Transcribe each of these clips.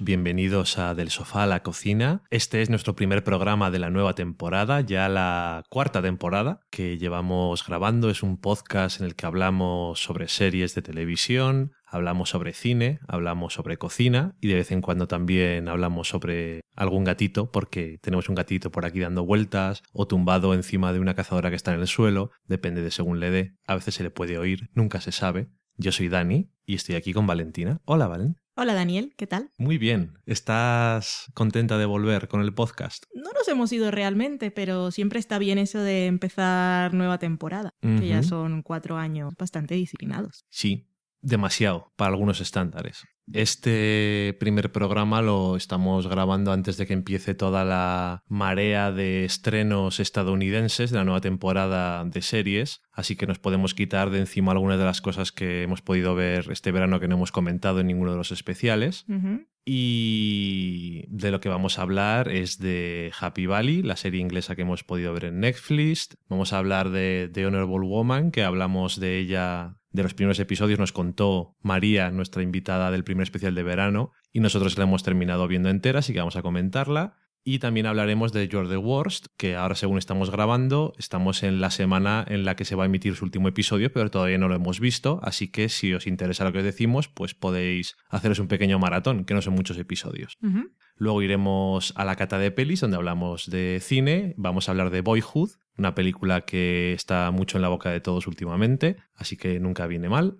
Bienvenidos a Del Sofá a la Cocina. Este es nuestro primer programa de la nueva temporada, ya la cuarta temporada que llevamos grabando. Es un podcast en el que hablamos sobre series de televisión, hablamos sobre cine, hablamos sobre cocina y de vez en cuando también hablamos sobre algún gatito, porque tenemos un gatito por aquí dando vueltas o tumbado encima de una cazadora que está en el suelo, depende de según le dé. A veces se le puede oír, nunca se sabe. Yo soy Dani y estoy aquí con Valentina. Hola, Valen. Hola Daniel, ¿qué tal? Muy bien. ¿Estás contenta de volver con el podcast? No nos hemos ido realmente, pero siempre está bien eso de empezar nueva temporada, que ya son cuatro años bastante disciplinados. Sí, demasiado para algunos estándares. Este primer programa lo estamos grabando antes de que empiece toda la marea de estrenos estadounidenses de la nueva temporada de series, así que nos podemos quitar de encima algunas de las cosas que hemos podido ver este verano que no hemos comentado en ninguno de los especiales. Y de lo que vamos a hablar es de Happy Valley, la serie inglesa que hemos podido ver en Netflix. Vamos a hablar de The Honorable Woman, que hablamos de ella de los primeros episodios nos contó María, nuestra invitada del primer especial de verano, y nosotros la hemos terminado viendo entera, así que vamos a comentarla. Y también hablaremos de You're the Worst, que ahora según estamos grabando, estamos en la semana en la que se va a emitir su último episodio, pero todavía no lo hemos visto, así que si os interesa lo que os decimos, pues podéis haceros un pequeño maratón, que no son muchos episodios. Luego iremos a la cata de pelis, donde hablamos de cine, vamos a hablar de Boyhood, una película que está mucho en la boca de todos últimamente, así que nunca viene mal.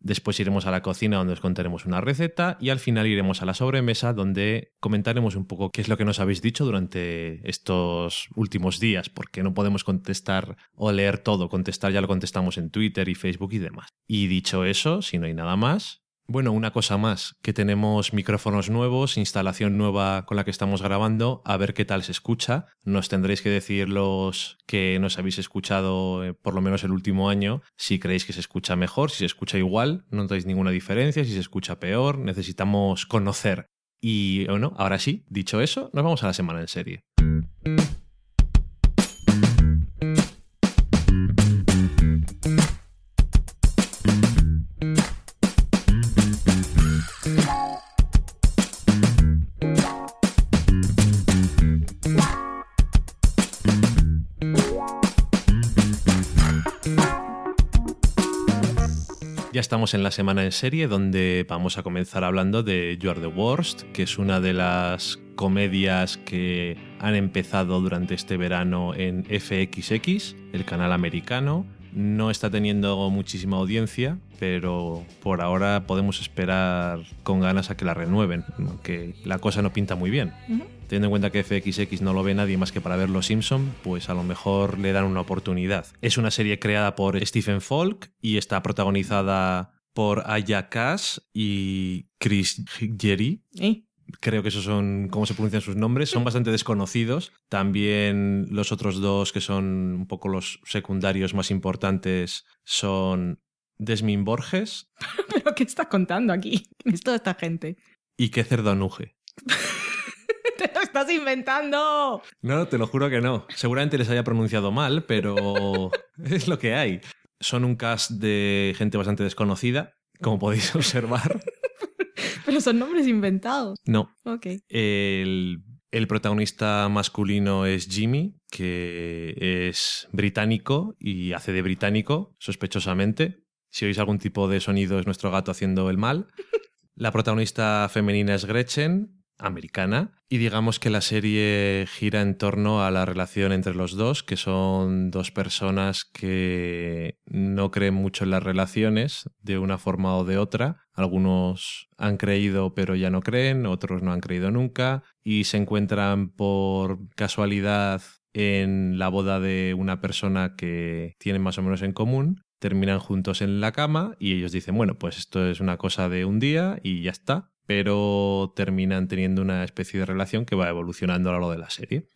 Después iremos a la cocina donde os contaremos una receta y al final iremos a la sobremesa donde comentaremos un poco qué es lo que nos habéis dicho durante estos últimos días, porque no podemos contestar o leer todo, contestar ya lo contestamos en Twitter y Facebook y demás. Y dicho eso, si no hay nada más, bueno, una cosa más, que tenemos micrófonos nuevos, instalación nueva con la que estamos grabando, a ver qué tal se escucha. Nos tendréis que decir los que nos habéis escuchado eh, por lo menos el último año, si creéis que se escucha mejor, si se escucha igual, no notáis ninguna diferencia, si se escucha peor, necesitamos conocer. Y bueno, ahora sí, dicho eso, nos vamos a la semana en serie. Estamos en la semana en serie donde vamos a comenzar hablando de You Are the Worst, que es una de las comedias que han empezado durante este verano en FXX, el canal americano. No está teniendo muchísima audiencia, pero por ahora podemos esperar con ganas a que la renueven, aunque la cosa no pinta muy bien. Teniendo en cuenta que FXX no lo ve nadie más que para ver Los Simpson, pues a lo mejor le dan una oportunidad. Es una serie creada por Stephen Falk y está protagonizada por Aya Cash y Chris Jerry. Creo que esos son, ¿cómo se pronuncian sus nombres? Son bastante desconocidos. También los otros dos, que son un poco los secundarios más importantes, son Desmin Borges. ¿Pero qué estás contando aquí? ¿Quién es toda esta gente? Y qué Cerdonuje. ¡Te lo estás inventando! No, te lo juro que no. Seguramente les haya pronunciado mal, pero es lo que hay. Son un cast de gente bastante desconocida, como podéis observar. pero son nombres inventados. No. Ok. El, el protagonista masculino es Jimmy, que es británico y hace de británico, sospechosamente. Si oís algún tipo de sonido es nuestro gato haciendo el mal. La protagonista femenina es Gretchen, americana. Y digamos que la serie gira en torno a la relación entre los dos, que son dos personas que no creen mucho en las relaciones de una forma o de otra. Algunos han creído pero ya no creen, otros no han creído nunca y se encuentran por casualidad en la boda de una persona que tienen más o menos en común. Terminan juntos en la cama y ellos dicen, bueno, pues esto es una cosa de un día y ya está, pero terminan teniendo una especie de relación que va evolucionando a lo largo de la serie.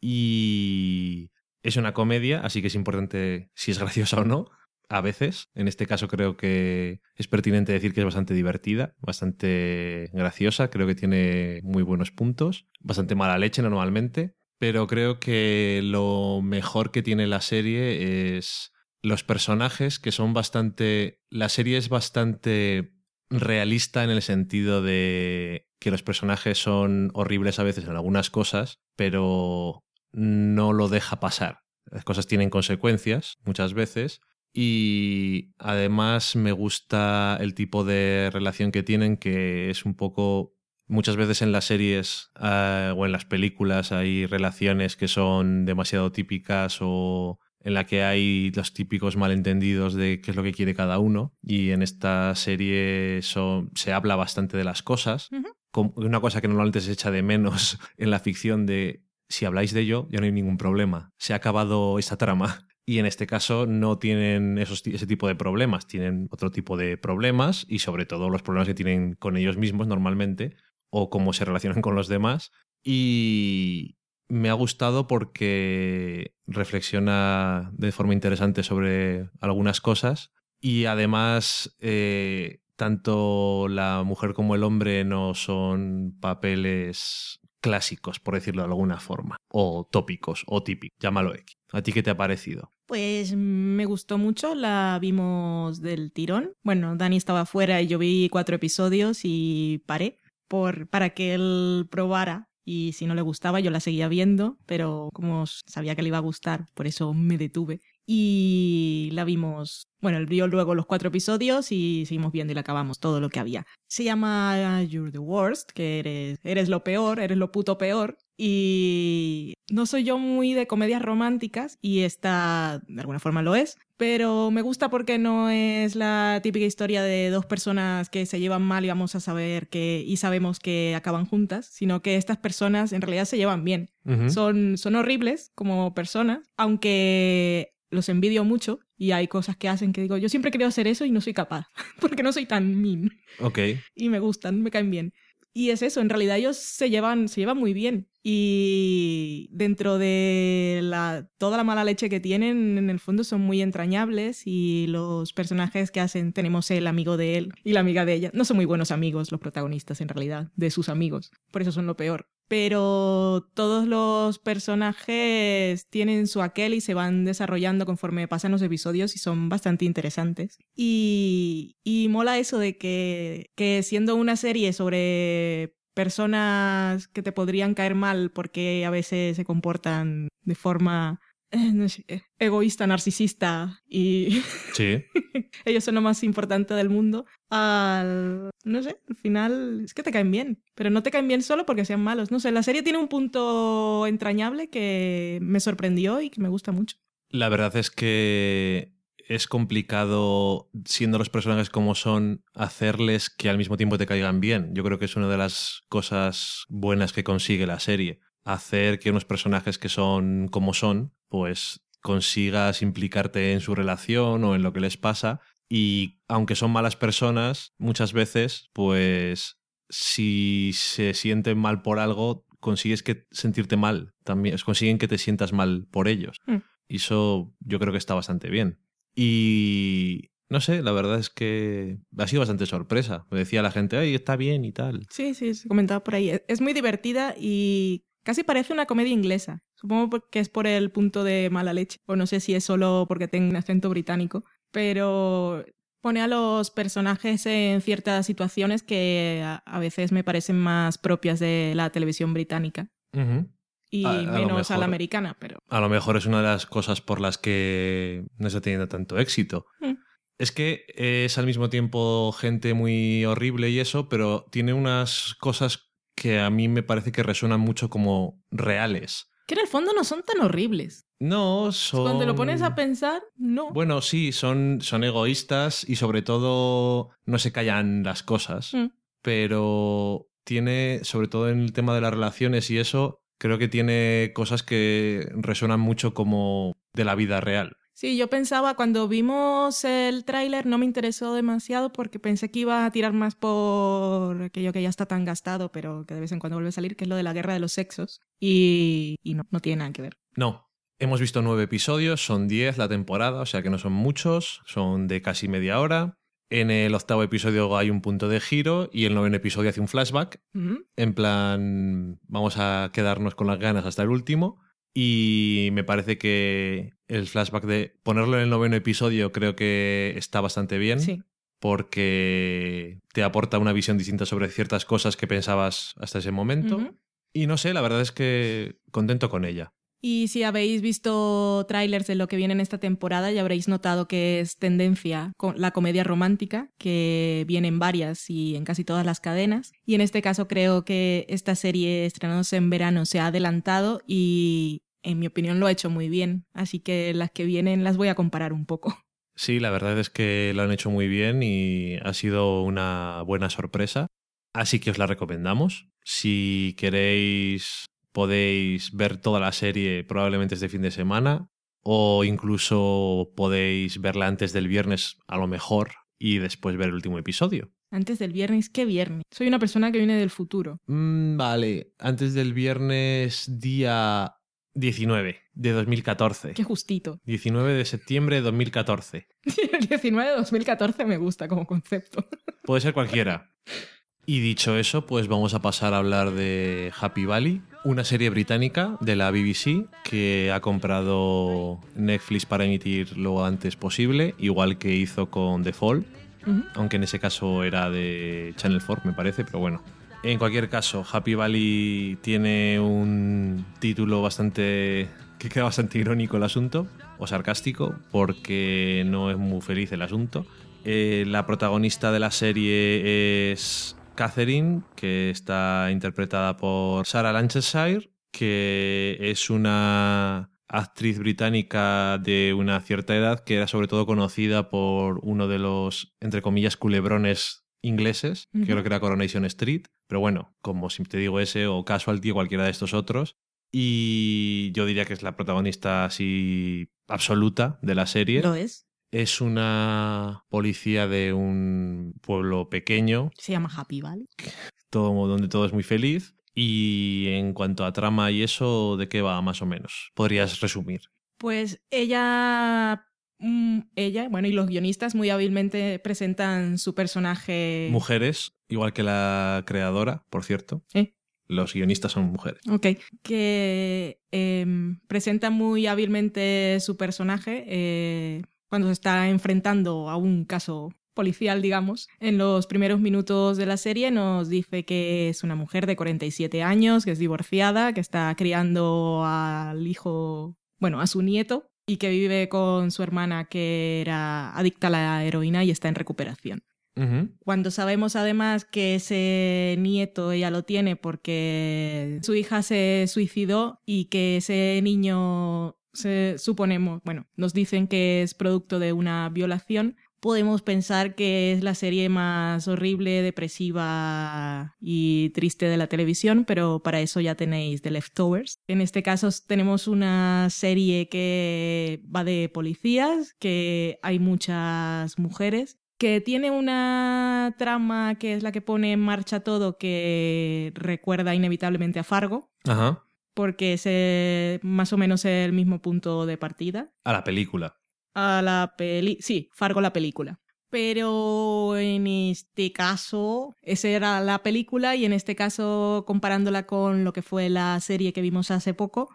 Y es una comedia, así que es importante si es graciosa o no. A veces, en este caso creo que es pertinente decir que es bastante divertida, bastante graciosa, creo que tiene muy buenos puntos, bastante mala leche normalmente, pero creo que lo mejor que tiene la serie es los personajes que son bastante... La serie es bastante realista en el sentido de que los personajes son horribles a veces en algunas cosas, pero no lo deja pasar. Las cosas tienen consecuencias muchas veces y además me gusta el tipo de relación que tienen que es un poco muchas veces en las series uh, o en las películas hay relaciones que son demasiado típicas o en la que hay los típicos malentendidos de qué es lo que quiere cada uno y en esta serie son, se habla bastante de las cosas. Uh -huh. Una cosa que normalmente se echa de menos en la ficción de si habláis de ello ya no hay ningún problema. Se ha acabado esta trama. Y en este caso no tienen esos, ese tipo de problemas, tienen otro tipo de problemas y sobre todo los problemas que tienen con ellos mismos normalmente o cómo se relacionan con los demás. Y me ha gustado porque reflexiona de forma interesante sobre algunas cosas y además eh, tanto la mujer como el hombre no son papeles clásicos, por decirlo de alguna forma, o tópicos, o típicos, llámalo X. ¿A ti qué te ha parecido? Pues me gustó mucho, la vimos del tirón. Bueno, Dani estaba fuera y yo vi cuatro episodios y paré por, para que él probara y si no le gustaba yo la seguía viendo, pero como sabía que le iba a gustar, por eso me detuve. Y la vimos, bueno, vio luego los cuatro episodios y seguimos viendo y la acabamos todo lo que había. Se llama You're the Worst, que eres, eres lo peor, eres lo puto peor. Y no soy yo muy de comedias románticas y esta de alguna forma lo es, pero me gusta porque no es la típica historia de dos personas que se llevan mal y vamos a saber que y sabemos que acaban juntas, sino que estas personas en realidad se llevan bien. Uh -huh. Son son horribles como personas, aunque los envidio mucho y hay cosas que hacen que digo, yo siempre quería hacer eso y no soy capaz, porque no soy tan mean. Ok. Y me gustan, me caen bien. Y es eso, en realidad ellos se llevan, se llevan muy bien. Y dentro de toda la mala leche que tienen, en el fondo son muy entrañables y los personajes que hacen, tenemos el amigo de él y la amiga de ella. No son muy buenos amigos los protagonistas en realidad, de sus amigos. Por eso son lo peor. Pero todos los personajes tienen su aquel y se van desarrollando conforme pasan los episodios y son bastante interesantes. Y, y mola eso de que, que siendo una serie sobre personas que te podrían caer mal porque a veces se comportan de forma no sé, egoísta, narcisista y sí. ellos son lo más importante del mundo, al, no sé, al final es que te caen bien, pero no te caen bien solo porque sean malos. No sé, la serie tiene un punto entrañable que me sorprendió y que me gusta mucho. La verdad es que es complicado, siendo los personajes como son, hacerles que al mismo tiempo te caigan bien. Yo creo que es una de las cosas buenas que consigue la serie. Hacer que unos personajes que son como son, pues consigas implicarte en su relación o en lo que les pasa. Y aunque son malas personas, muchas veces, pues si se sienten mal por algo, consigues que sentirte mal. También consiguen que te sientas mal por ellos. Mm. Y eso yo creo que está bastante bien. Y no sé, la verdad es que ha sido bastante sorpresa. Me decía la gente, ay, está bien y tal. Sí, sí, se comentaba por ahí. Es muy divertida y casi parece una comedia inglesa. Supongo que es por el punto de mala leche. O no sé si es solo porque tenga un acento británico. Pero pone a los personajes en ciertas situaciones que a veces me parecen más propias de la televisión británica. Uh -huh y a, a menos mejor, a la americana, pero... A lo mejor es una de las cosas por las que no está teniendo tanto éxito. Mm. Es que es al mismo tiempo gente muy horrible y eso, pero tiene unas cosas que a mí me parece que resuenan mucho como reales. Que en el fondo no son tan horribles. No, son... Cuando lo pones a pensar, no. Bueno, sí, son, son egoístas y sobre todo no se callan las cosas. Mm. Pero tiene, sobre todo en el tema de las relaciones y eso, creo que tiene cosas que resuenan mucho como de la vida real. Sí, yo pensaba cuando vimos el tráiler no me interesó demasiado porque pensé que iba a tirar más por aquello que ya está tan gastado, pero que de vez en cuando vuelve a salir, que es lo de la guerra de los sexos. Y, y no, no tiene nada que ver. No. Hemos visto nueve episodios, son diez la temporada, o sea que no son muchos, son de casi media hora. En el octavo episodio hay un punto de giro y el noveno episodio hace un flashback. Uh -huh. En plan, vamos a quedarnos con las ganas hasta el último. Y me parece que el flashback de ponerlo en el noveno episodio creo que está bastante bien. Sí. porque te aporta una visión distinta sobre ciertas cosas que pensabas hasta ese momento. Y no sé, la verdad es que contento con ella. Y si habéis visto trailers de lo que viene en esta temporada, ya habréis notado que es tendencia con la comedia romántica, que viene en varias y en casi todas las cadenas. Y en este caso creo que esta serie estrenándose en verano se ha adelantado y en mi opinión lo ha hecho muy bien. Así que las que vienen las voy a comparar un poco. Sí, la verdad es que lo han hecho muy bien y ha sido una buena sorpresa. Así que os la recomendamos. Si queréis, podéis ver toda la serie probablemente este fin de semana o incluso podéis verla antes del viernes a lo mejor y después ver el último episodio. Antes del viernes, ¿qué viernes? Soy una persona que viene del futuro. Mm, vale, antes del viernes día 19 de 2014. Qué justito. 19 de septiembre de 2014. El 19 de 2014 me gusta como concepto. Puede ser cualquiera. Y dicho eso, pues vamos a pasar a hablar de Happy Valley, una serie británica de la BBC que ha comprado Netflix para emitir lo antes posible, igual que hizo con The Fall, aunque en ese caso era de Channel 4, me parece, pero bueno. En cualquier caso, Happy Valley tiene un título bastante que queda bastante irónico el asunto, o sarcástico, porque no es muy feliz el asunto. Eh, la protagonista de la serie es Catherine, que está interpretada por Sarah Lancashire, que es una actriz británica de una cierta edad que era sobre todo conocida por uno de los, entre comillas, culebrones ingleses, que creo que era Coronation Street, pero bueno, como si te digo ese o Casualty o cualquiera de estos otros. Y yo diría que es la protagonista así absoluta de la serie. Lo es. Es una policía de un pueblo pequeño, Se llama Happy Valley. todo, donde todo es muy feliz. Y en cuanto a trama y eso, ¿de qué va más o menos? Podrías resumir. Pues ella, mm, ella, bueno, y los guionistas muy hábilmente presentan su personaje. Mujeres, igual que la creadora, por cierto. ¿Eh? Los guionistas son mujeres. Ok, que em, presenta muy hábilmente su personaje eh, cuando se está enfrentando a un caso policial, digamos. En los primeros minutos de la serie nos dice que es una mujer de 47 años, que es divorciada, que está criando al hijo, bueno, a su nieto, y que vive con su hermana que era adicta a la heroína y está en recuperación. Cuando sabemos además que ese nieto ella lo tiene porque su hija se suicidó y que ese niño suponemos, bueno, nos dicen que es producto de una violación, podemos pensar que es la serie más horrible, depresiva y triste de la televisión, pero para eso ya tenéis The Leftovers. En este caso tenemos una serie que va de policías, que hay muchas mujeres que tiene una trama que es la que pone en marcha todo que recuerda inevitablemente a Fargo, Ajá. Porque es eh, más o menos el mismo punto de partida. A la película. A la peli... Sí, Fargo la película. Pero en este caso, esa era la película y en este caso, comparándola con lo que fue la serie que vimos hace poco,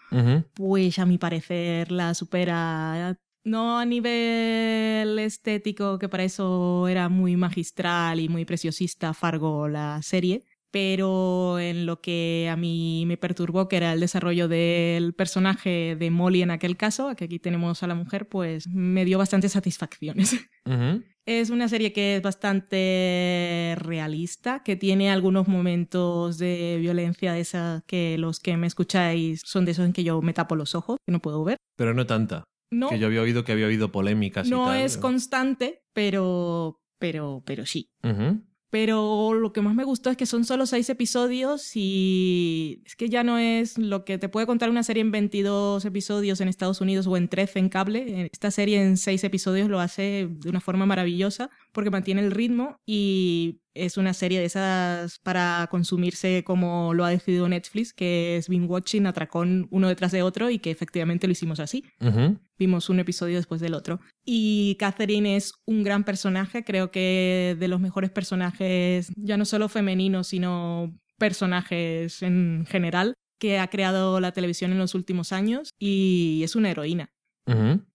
pues a mi parecer la supera. No a nivel estético, que para eso era muy magistral y muy preciosista Fargo la serie, pero en lo que a mí me perturbó, que era el desarrollo del personaje de Molly en aquel caso, que aquí tenemos a la mujer, pues me dio bastantes satisfacciones. Es una serie que es bastante realista, que tiene algunos momentos de violencia de esas que los que me escucháis son de esos en que yo me tapo los ojos, que no puedo ver. Pero no tanta. No, Que yo había oído que había habido polémicas y no tal. es constante, pero, pero, pero sí. Ujú. Pero lo que más me gustó es que son solo seis episodios y es que ya no es lo que te puede contar una serie en 22 episodios en Estados Unidos o en 13 en cable. Esta serie en seis episodios lo hace de una forma maravillosa porque mantiene el ritmo y es una serie de esas para consumirse como lo ha decidido Netflix, que es binge watching, atracón uno detrás de otro y que efectivamente lo hicimos así Ujú. Vimos un episodio después del otro. Y Catherine es un gran personaje, creo que de los mejores personajes, ya no solo femeninos, sino personajes en general, que ha creado la televisión en los últimos años y es una heroína.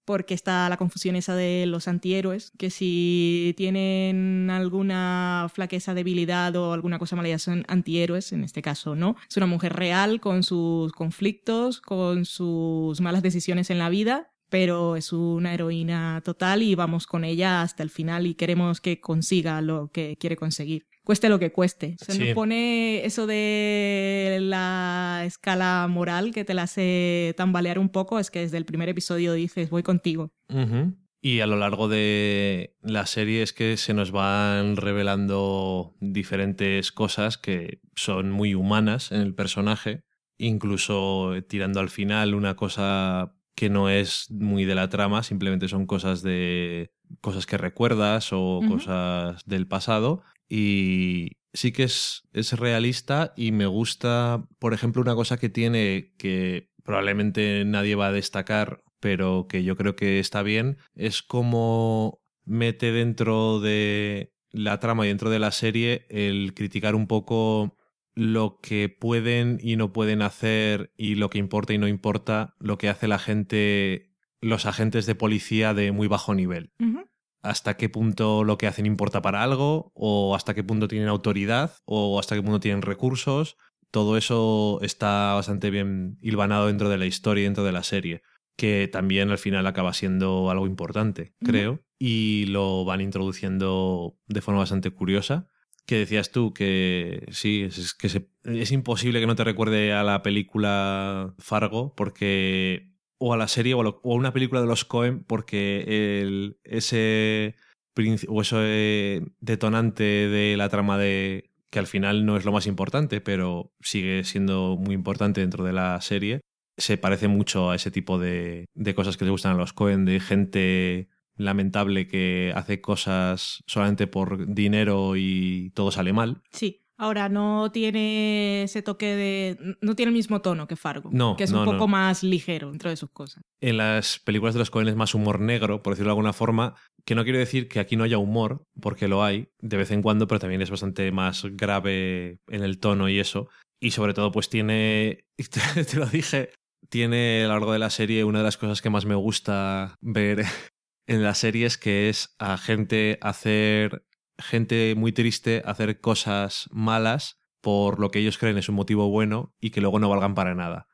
Porque está la confusión esa de los antihéroes, que si tienen alguna flaqueza, debilidad o alguna cosa mala ya son antihéroes, en este caso no. Es una mujer real con sus conflictos, con sus malas decisiones en la vida, pero es una heroína total y vamos con ella hasta el final y queremos que consiga lo que quiere conseguir. Cueste lo que cueste. Se Sí. nos pone eso de la escala moral que te la hace tambalear un poco, es que desde el primer episodio dices, voy contigo. Y a lo largo de la serie es que se nos van revelando diferentes cosas que son muy humanas en el personaje, incluso tirando al final una cosa que no es muy de la trama, simplemente son cosas de cosas que recuerdas o cosas del pasado. Y sí que es, es realista y me gusta, por ejemplo, una cosa que tiene que probablemente nadie va a destacar, pero que yo creo que está bien, es como mete dentro de la trama y dentro de la serie el criticar un poco lo que pueden y no pueden hacer y lo que importa y no importa, lo que hace la gente, los agentes de policía de muy bajo nivel. Hasta qué punto lo que hacen importa para algo, o hasta qué punto tienen autoridad, o hasta qué punto tienen recursos. Todo eso está bastante bien hilvanado dentro de la historia y dentro de la serie, que también al final acaba siendo algo importante, creo, y lo van introduciendo de forma bastante curiosa. Que decías tú que sí, es, que se- es imposible que no te recuerde a la película Fargo, porque o a la serie o a, lo- o a una película de los Cohen porque ese o ese detonante de la trama de que al final no es lo más importante pero sigue siendo muy importante dentro de la serie se parece mucho a ese tipo de, de cosas que le gustan a los Cohen de gente lamentable que hace cosas solamente por dinero y todo sale mal Sí. Ahora, no tiene ese toque de... No tiene el mismo tono que Fargo. No, Que es no, un no. poco más ligero dentro de sus cosas. en las películas de los Cohen es más humor negro, por decirlo de alguna forma, que no quiero decir que aquí no haya humor, porque lo hay de vez en cuando, pero también es bastante más grave en el tono y eso. Y sobre todo, pues tiene, te lo dije, tiene a lo largo de la serie una de las cosas que más me gusta ver en las series, que es a gente hacer, gente muy triste, hacer cosas malas por lo que ellos creen es un motivo bueno y que luego no valgan para nada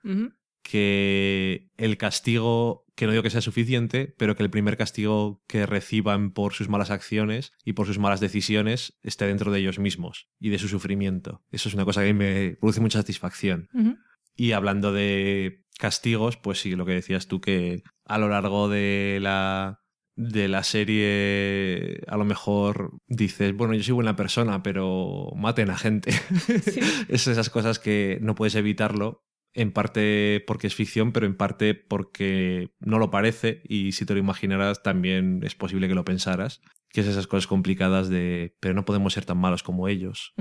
que el castigo, que no digo que sea suficiente, pero que el primer castigo que reciban por sus malas acciones y por sus malas decisiones esté dentro de ellos mismos y de su sufrimiento. Eso es una cosa que me produce mucha satisfacción. Y hablando de castigos, pues sí, lo que decías tú, que a lo largo de la de la serie a lo mejor dices, bueno, yo soy buena persona, pero maten a gente. Sí. es esas cosas que no puedes evitarlo, en parte porque es ficción, pero en parte porque no lo parece y si te lo imaginaras también es posible que lo pensaras, que es esas cosas complicadas de, pero no podemos ser tan malos como ellos.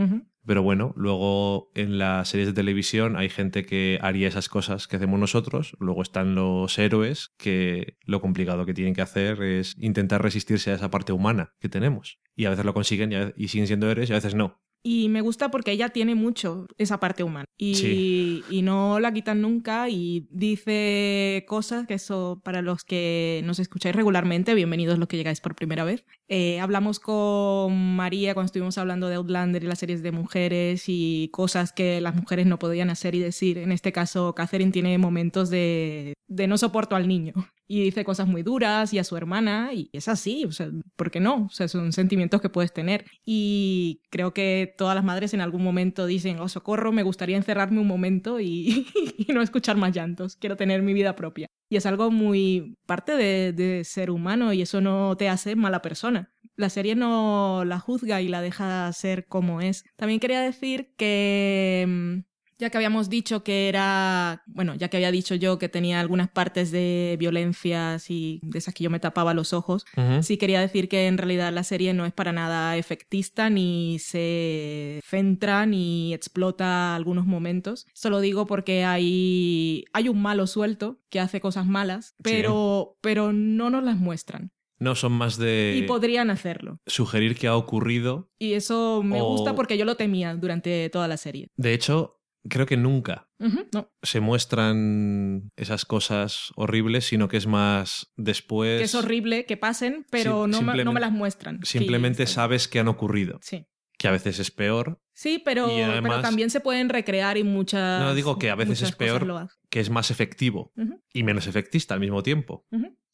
Pero bueno, luego en las series de televisión hay gente que haría esas cosas que hacemos nosotros. Luego están los héroes que lo complicado que tienen que hacer es intentar resistirse a esa parte humana que tenemos. Y a veces lo consiguen y, y siguen siendo héroes y a veces no. Y me gusta porque ella tiene mucho esa parte humana. Y, Sí. y no la quitan nunca y dice cosas que eso, para los que nos escucháis regularmente, bienvenidos los que llegáis por primera vez. Eh, hablamos con María cuando estuvimos hablando de Outlander y las series de mujeres y cosas que las mujeres no podían hacer y decir. En este caso, Catherine tiene momentos de, de no soporto al niño. Y dice cosas muy duras y a su hermana, y es así, o sea, ¿por qué no? O sea, son sentimientos que puedes tener. Y creo que todas las madres en algún momento dicen, oh, socorro, me gustaría encerrarme un momento y, y no escuchar más llantos, quiero tener mi vida propia. Y es algo muy parte de, de ser humano y eso no te hace mala persona. La serie no la juzga y la deja ser como es. También quería decir que mm, ya que habíamos dicho que era, bueno, ya que había dicho yo que tenía algunas partes de violencias y de esas que yo me tapaba los ojos, sí quería decir que en realidad la serie no es para nada efectista ni se centra ni explota algunos momentos. Solo digo porque hay, hay un malo suelto que hace cosas malas, pero, pero no nos las muestran. No son más de Y podrían hacerlo. sugerir que ha ocurrido. Y eso me O- gusta porque yo lo temía durante toda la serie. De hecho, creo que nunca no, se muestran esas cosas horribles, sino que es más después. que es horrible que pasen, pero Sí, no, me, no me las muestran. Simplemente Sí, sabes que han ocurrido, Sí. que a veces es peor, Sí, pero, Y además- pero también se pueden recrear y muchas. No, digo que a veces es peor. que es más efectivo y menos efectista al mismo tiempo.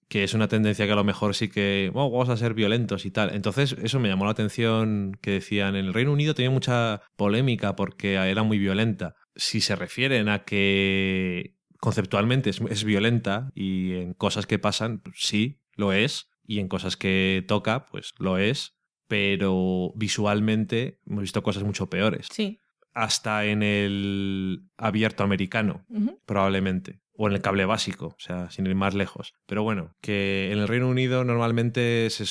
Que es una tendencia que a lo mejor sí que "Oh, vamos a ser violentos y tal. Entonces, eso me llamó la atención que decían en el Reino Unido tenía mucha polémica porque era muy violenta. Si se refieren a que conceptualmente es, es violenta y en cosas que pasan, sí, lo es. Y en cosas que toca, pues lo es. Pero visualmente hemos visto cosas mucho peores. Sí. Hasta en el abierto americano probablemente. O en el cable básico, o sea, sin ir más lejos. Pero bueno, que en el Reino Unido normalmente se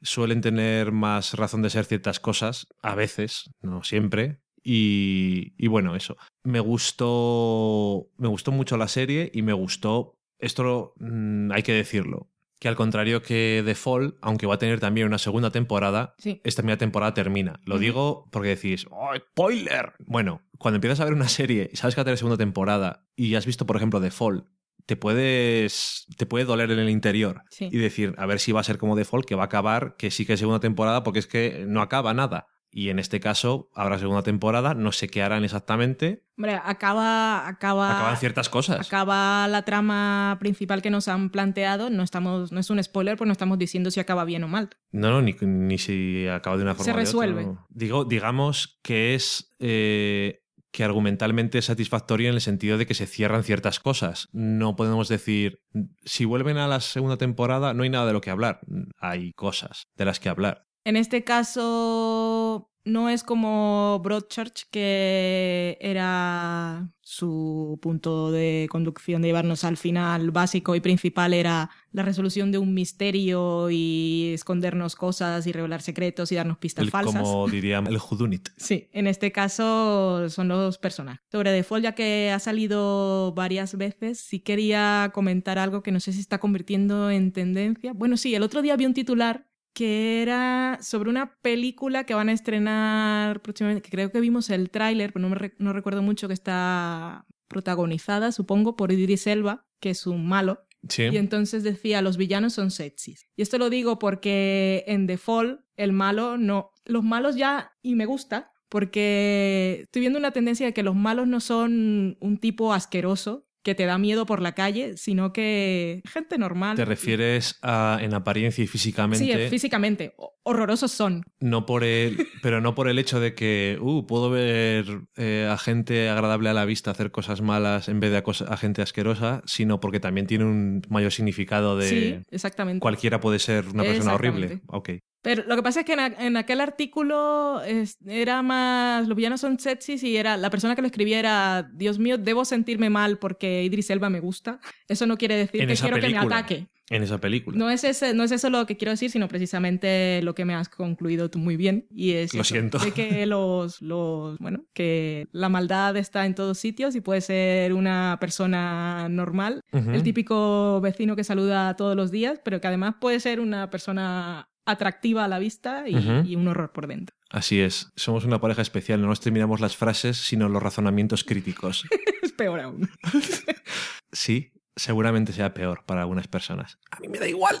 suelen tener más razón de ser ciertas cosas, a veces, no siempre. Y, y bueno, eso. Me gustó. Me gustó mucho la serie y me gustó. Esto mm, hay que decirlo. Que al contrario que The Fall, aunque va a tener también una segunda temporada, Sí. esta primera temporada termina. Lo digo porque decís, ¡oh, spoiler! Bueno, cuando empiezas a ver una serie y sabes que va a tener segunda temporada y has visto, por ejemplo, The Fall, te puedes. te puede doler en el interior Sí. y decir, a ver si va a ser como The Fall, que va a acabar, que sí que es segunda temporada, porque es que no acaba nada. Y en este caso habrá segunda temporada, no sé qué harán exactamente, Hombre, acaba. acaba acaban ciertas cosas. Acaba la trama principal que nos han planteado. No estamos, no es un spoiler, pues no estamos diciendo si acaba bien o mal. No, no, ni, ni si acaba de una forma Se o de otra, resuelve. no. Digo, digamos que es eh, que argumentalmente es satisfactorio en el sentido de que se cierran ciertas cosas. No podemos decir, si vuelven a la segunda temporada, no hay nada de lo que hablar. Hay cosas de las que hablar. En este caso, no es como Broadchurch, que era su punto de conducción de llevarnos al final básico y principal era la resolución de un misterio y escondernos cosas y revelar secretos y darnos pistas El- falsas. como diría el Judunit. Sí, en este caso son los personajes. Sobre Fall, ya que ha salido varias veces, sí quería comentar algo que no sé si está convirtiendo en tendencia. Bueno, sí, el otro día vi un titular que era sobre una película que van a estrenar próximamente, que creo que vimos el tráiler, pero no, me re- no recuerdo mucho, que está protagonizada, supongo, por Idris Elba, que es un malo. Sí. Y entonces decía, los villanos son sexys. Y esto lo digo porque en The Fall, el malo no... Los malos ya... Y me gusta, porque estoy viendo una tendencia de que los malos no son un tipo asqueroso que te da miedo por la calle, sino que gente normal. Te refieres a en apariencia y físicamente. Sí, físicamente. ho- Horrorosos son. No por el, pero no por el hecho de que, uh, puedo ver eh, a gente agradable a la vista hacer cosas malas en vez de a, cosa- a gente asquerosa, sino porque también tiene un mayor significado de Sí, exactamente. cualquiera puede ser una persona horrible. Ok. Pero lo que pasa es que en, a- en aquel artículo es- era más. Los villanos son sexys y era. La persona que lo escribía era. Dios mío, debo sentirme mal porque Idris Elba me gusta. Eso no quiere decir En que quiero que me ataque. En esa película. No es, ese, no es eso lo que quiero decir, sino precisamente lo que me has concluido tú muy bien. Y es Lo eso, siento. de que los, los. Bueno, que la maldad está en todos sitios y puede ser una persona normal. El típico vecino que saluda todos los días, pero que además puede ser una persona atractiva a la vista y, un horror por dentro. Así es. Somos una pareja especial. No nos terminamos las frases, sino los razonamientos críticos. Es peor aún. Sí, seguramente sea peor para algunas personas. A mí me da igual.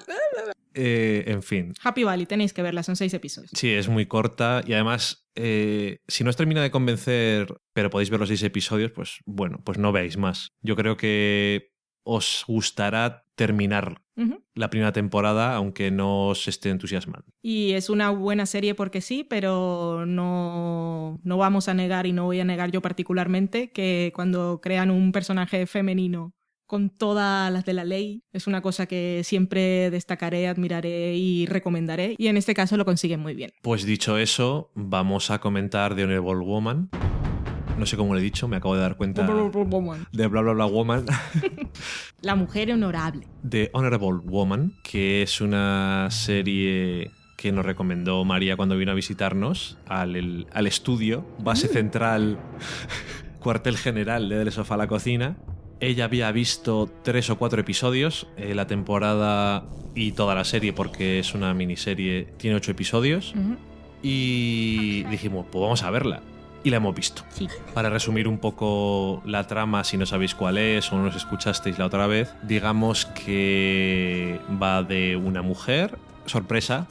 Eh, en fin. Happy Valley, tenéis que verla, son seis episodios. Sí, es muy corta y además, eh, si no os termina de convencer, pero podéis ver los seis episodios, pues bueno, pues no veáis más. Yo creo que os gustará terminar la primera temporada, aunque no os esté entusiasmando. Y es una buena serie porque sí, pero no, no vamos a negar y no voy a negar yo particularmente que cuando crean un personaje femenino con todas las de la ley es una cosa que siempre destacaré, admiraré y recomendaré y en este caso lo consiguen muy bien. Pues dicho eso, vamos a comentar de Honorable Woman. No sé cómo lo he dicho, me acabo de dar cuenta de Bla Bla Bla Woman. La mujer honorable. The Honorable Woman, que es una serie que nos recomendó María cuando vino a visitarnos al, el- al estudio, base central, cuartel general de Del Sofá a la Cocina. Ella había visto tres o cuatro episodios, eh, la temporada y toda la serie, porque es una miniserie, tiene ocho episodios, y dijimos, pues vamos a verla. Y la hemos visto. Sí. Para resumir un poco la trama, si no sabéis cuál es o no nos escuchasteis la otra vez, digamos que va de una mujer, sorpresa,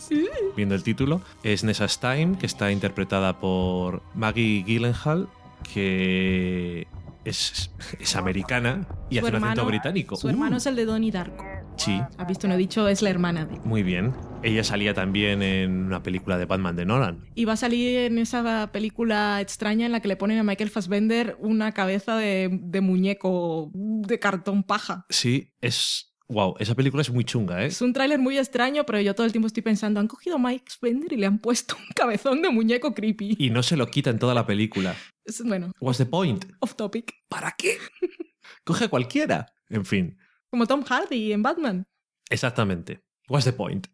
viendo el título, es Nessa Stein, que está interpretada por Maggie Gyllenhaal, que es, es americana y Su hace un acento británico. Su Uh, hermano es el de Donnie Darko. Sí, ¿Has visto? No he dicho, es la hermana de. muy bien. Ella salía también en una película de Batman de Nolan. Y va a salir en esa película extraña en la que le ponen a Michael Fassbender una cabeza de, de muñeco de cartón paja. Sí, es... Wow, esa película es muy chunga, ¿eh? Es un tráiler muy extraño, pero yo todo el tiempo estoy pensando, han cogido a Mike Fassbender y le han puesto un cabezón de muñeco creepy. Y no se lo quita en toda la película. Es, bueno, What's the point? off topic. ¿Para qué? Coge a cualquiera. En fin, Como Tom Hardy en Batman. exactamente. What's the point?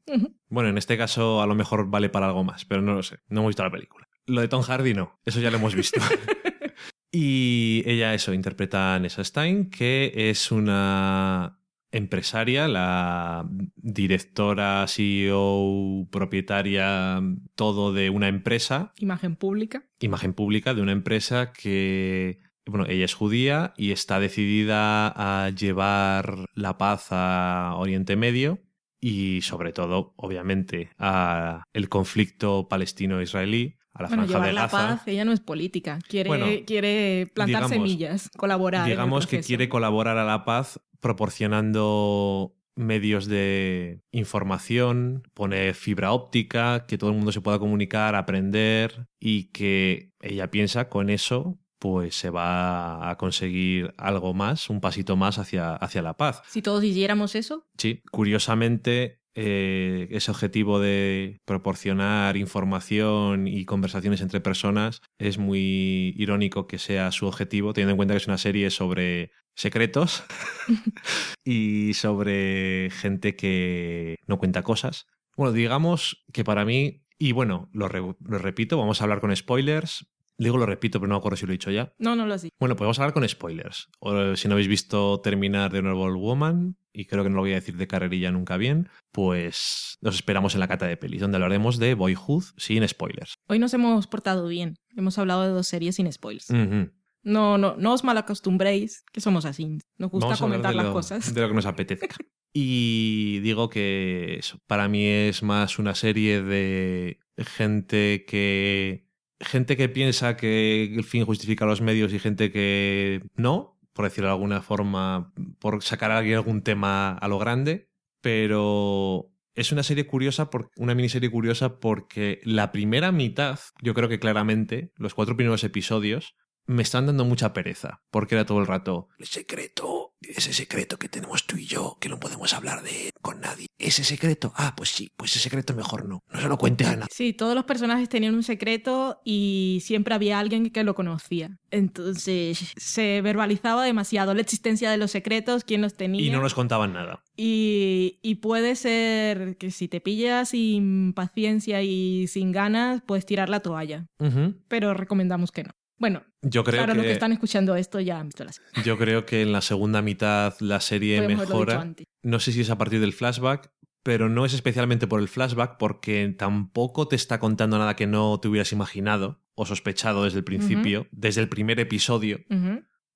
Bueno, en este caso a lo mejor vale para algo más, pero no lo sé. No hemos visto la película. Lo de Tom Hardy no, eso ya lo hemos visto. y ella eso, interpreta a Nessa Stein, que es una empresaria, la directora, CEO, propietaria, todo de una empresa Imagen pública. imagen pública de una empresa que, bueno, ella es judía y está decidida a llevar la paz a Oriente Medio y sobre todo, obviamente, a el conflicto palestino-israelí, a la bueno, franja llevar de la Gaza. paz, ella no es política. Quiere, Bueno, quiere plantar digamos- semillas, colaborar. Digamos que quiere colaborar a la paz proporcionando medios de información, pone fibra óptica, que todo el mundo se pueda comunicar, aprender y que ella piensa con eso pues se va a conseguir algo más, un pasito más hacia, hacia la paz. Si todos hiciéramos eso, Sí, curiosamente, eh, ese objetivo de proporcionar información y conversaciones entre personas es muy irónico que sea su objetivo, teniendo en cuenta que es una serie sobre secretos y sobre gente que no cuenta cosas. Bueno, digamos que para mí, y bueno, lo, re- lo repito, vamos a hablar con spoilers. Digo lo repito, pero no me acuerdo si lo he dicho ya. no, no lo sé. Bueno, pues vamos a hablar con spoilers. O, si no habéis visto terminar The Honorable Woman, y creo que no lo voy a decir de carrerilla nunca bien, pues nos esperamos en la cata de pelis, donde hablaremos de Boyhood sin spoilers. Hoy nos hemos portado bien. Hemos hablado de dos series sin spoilers. No, no, no os malacostumbréis, que somos así. Nos gusta Vamos a hablar comentar de las lo- cosas. De lo que nos apetezca. Y digo que eso, para mí es más una serie de gente que. Gente que piensa que el fin justifica los medios y gente que no, por decirlo de alguna forma, por sacar a alguien algún tema a lo grande. Pero es una serie curiosa, por, una miniserie curiosa porque la primera mitad, yo creo que claramente, los cuatro primeros episodios, me están dando mucha pereza, porque era todo el rato el secreto, ese secreto que tenemos tú y yo, que no podemos hablar de con nadie. Ese secreto, ah, pues sí, pues ese secreto mejor no, no se lo cuente a nadie. Sí, todos los personajes tenían un secreto y siempre había alguien que lo conocía. Entonces se verbalizaba demasiado la existencia de los secretos, quién los tenía. Y no nos contaban nada. Y, y puede ser que si te pillas sin paciencia y sin ganas, puedes tirar la toalla. Pero recomendamos que no. Bueno, Yo creo claro, que, los que están escuchando esto ya han visto la serie. yo creo que en la segunda mitad la serie Podemos mejora. No sé si es a partir del flashback, pero no es especialmente por el flashback porque tampoco te está contando nada que no te hubieras imaginado o sospechado desde el principio, desde el primer episodio.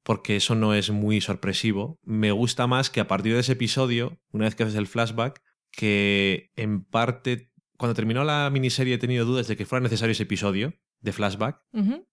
Porque eso no es muy sorpresivo. Me gusta más que a partir de ese episodio, una vez que haces el flashback, que en parte, cuando terminó la miniserie he tenido dudas de que fuera necesario ese episodio de flashback.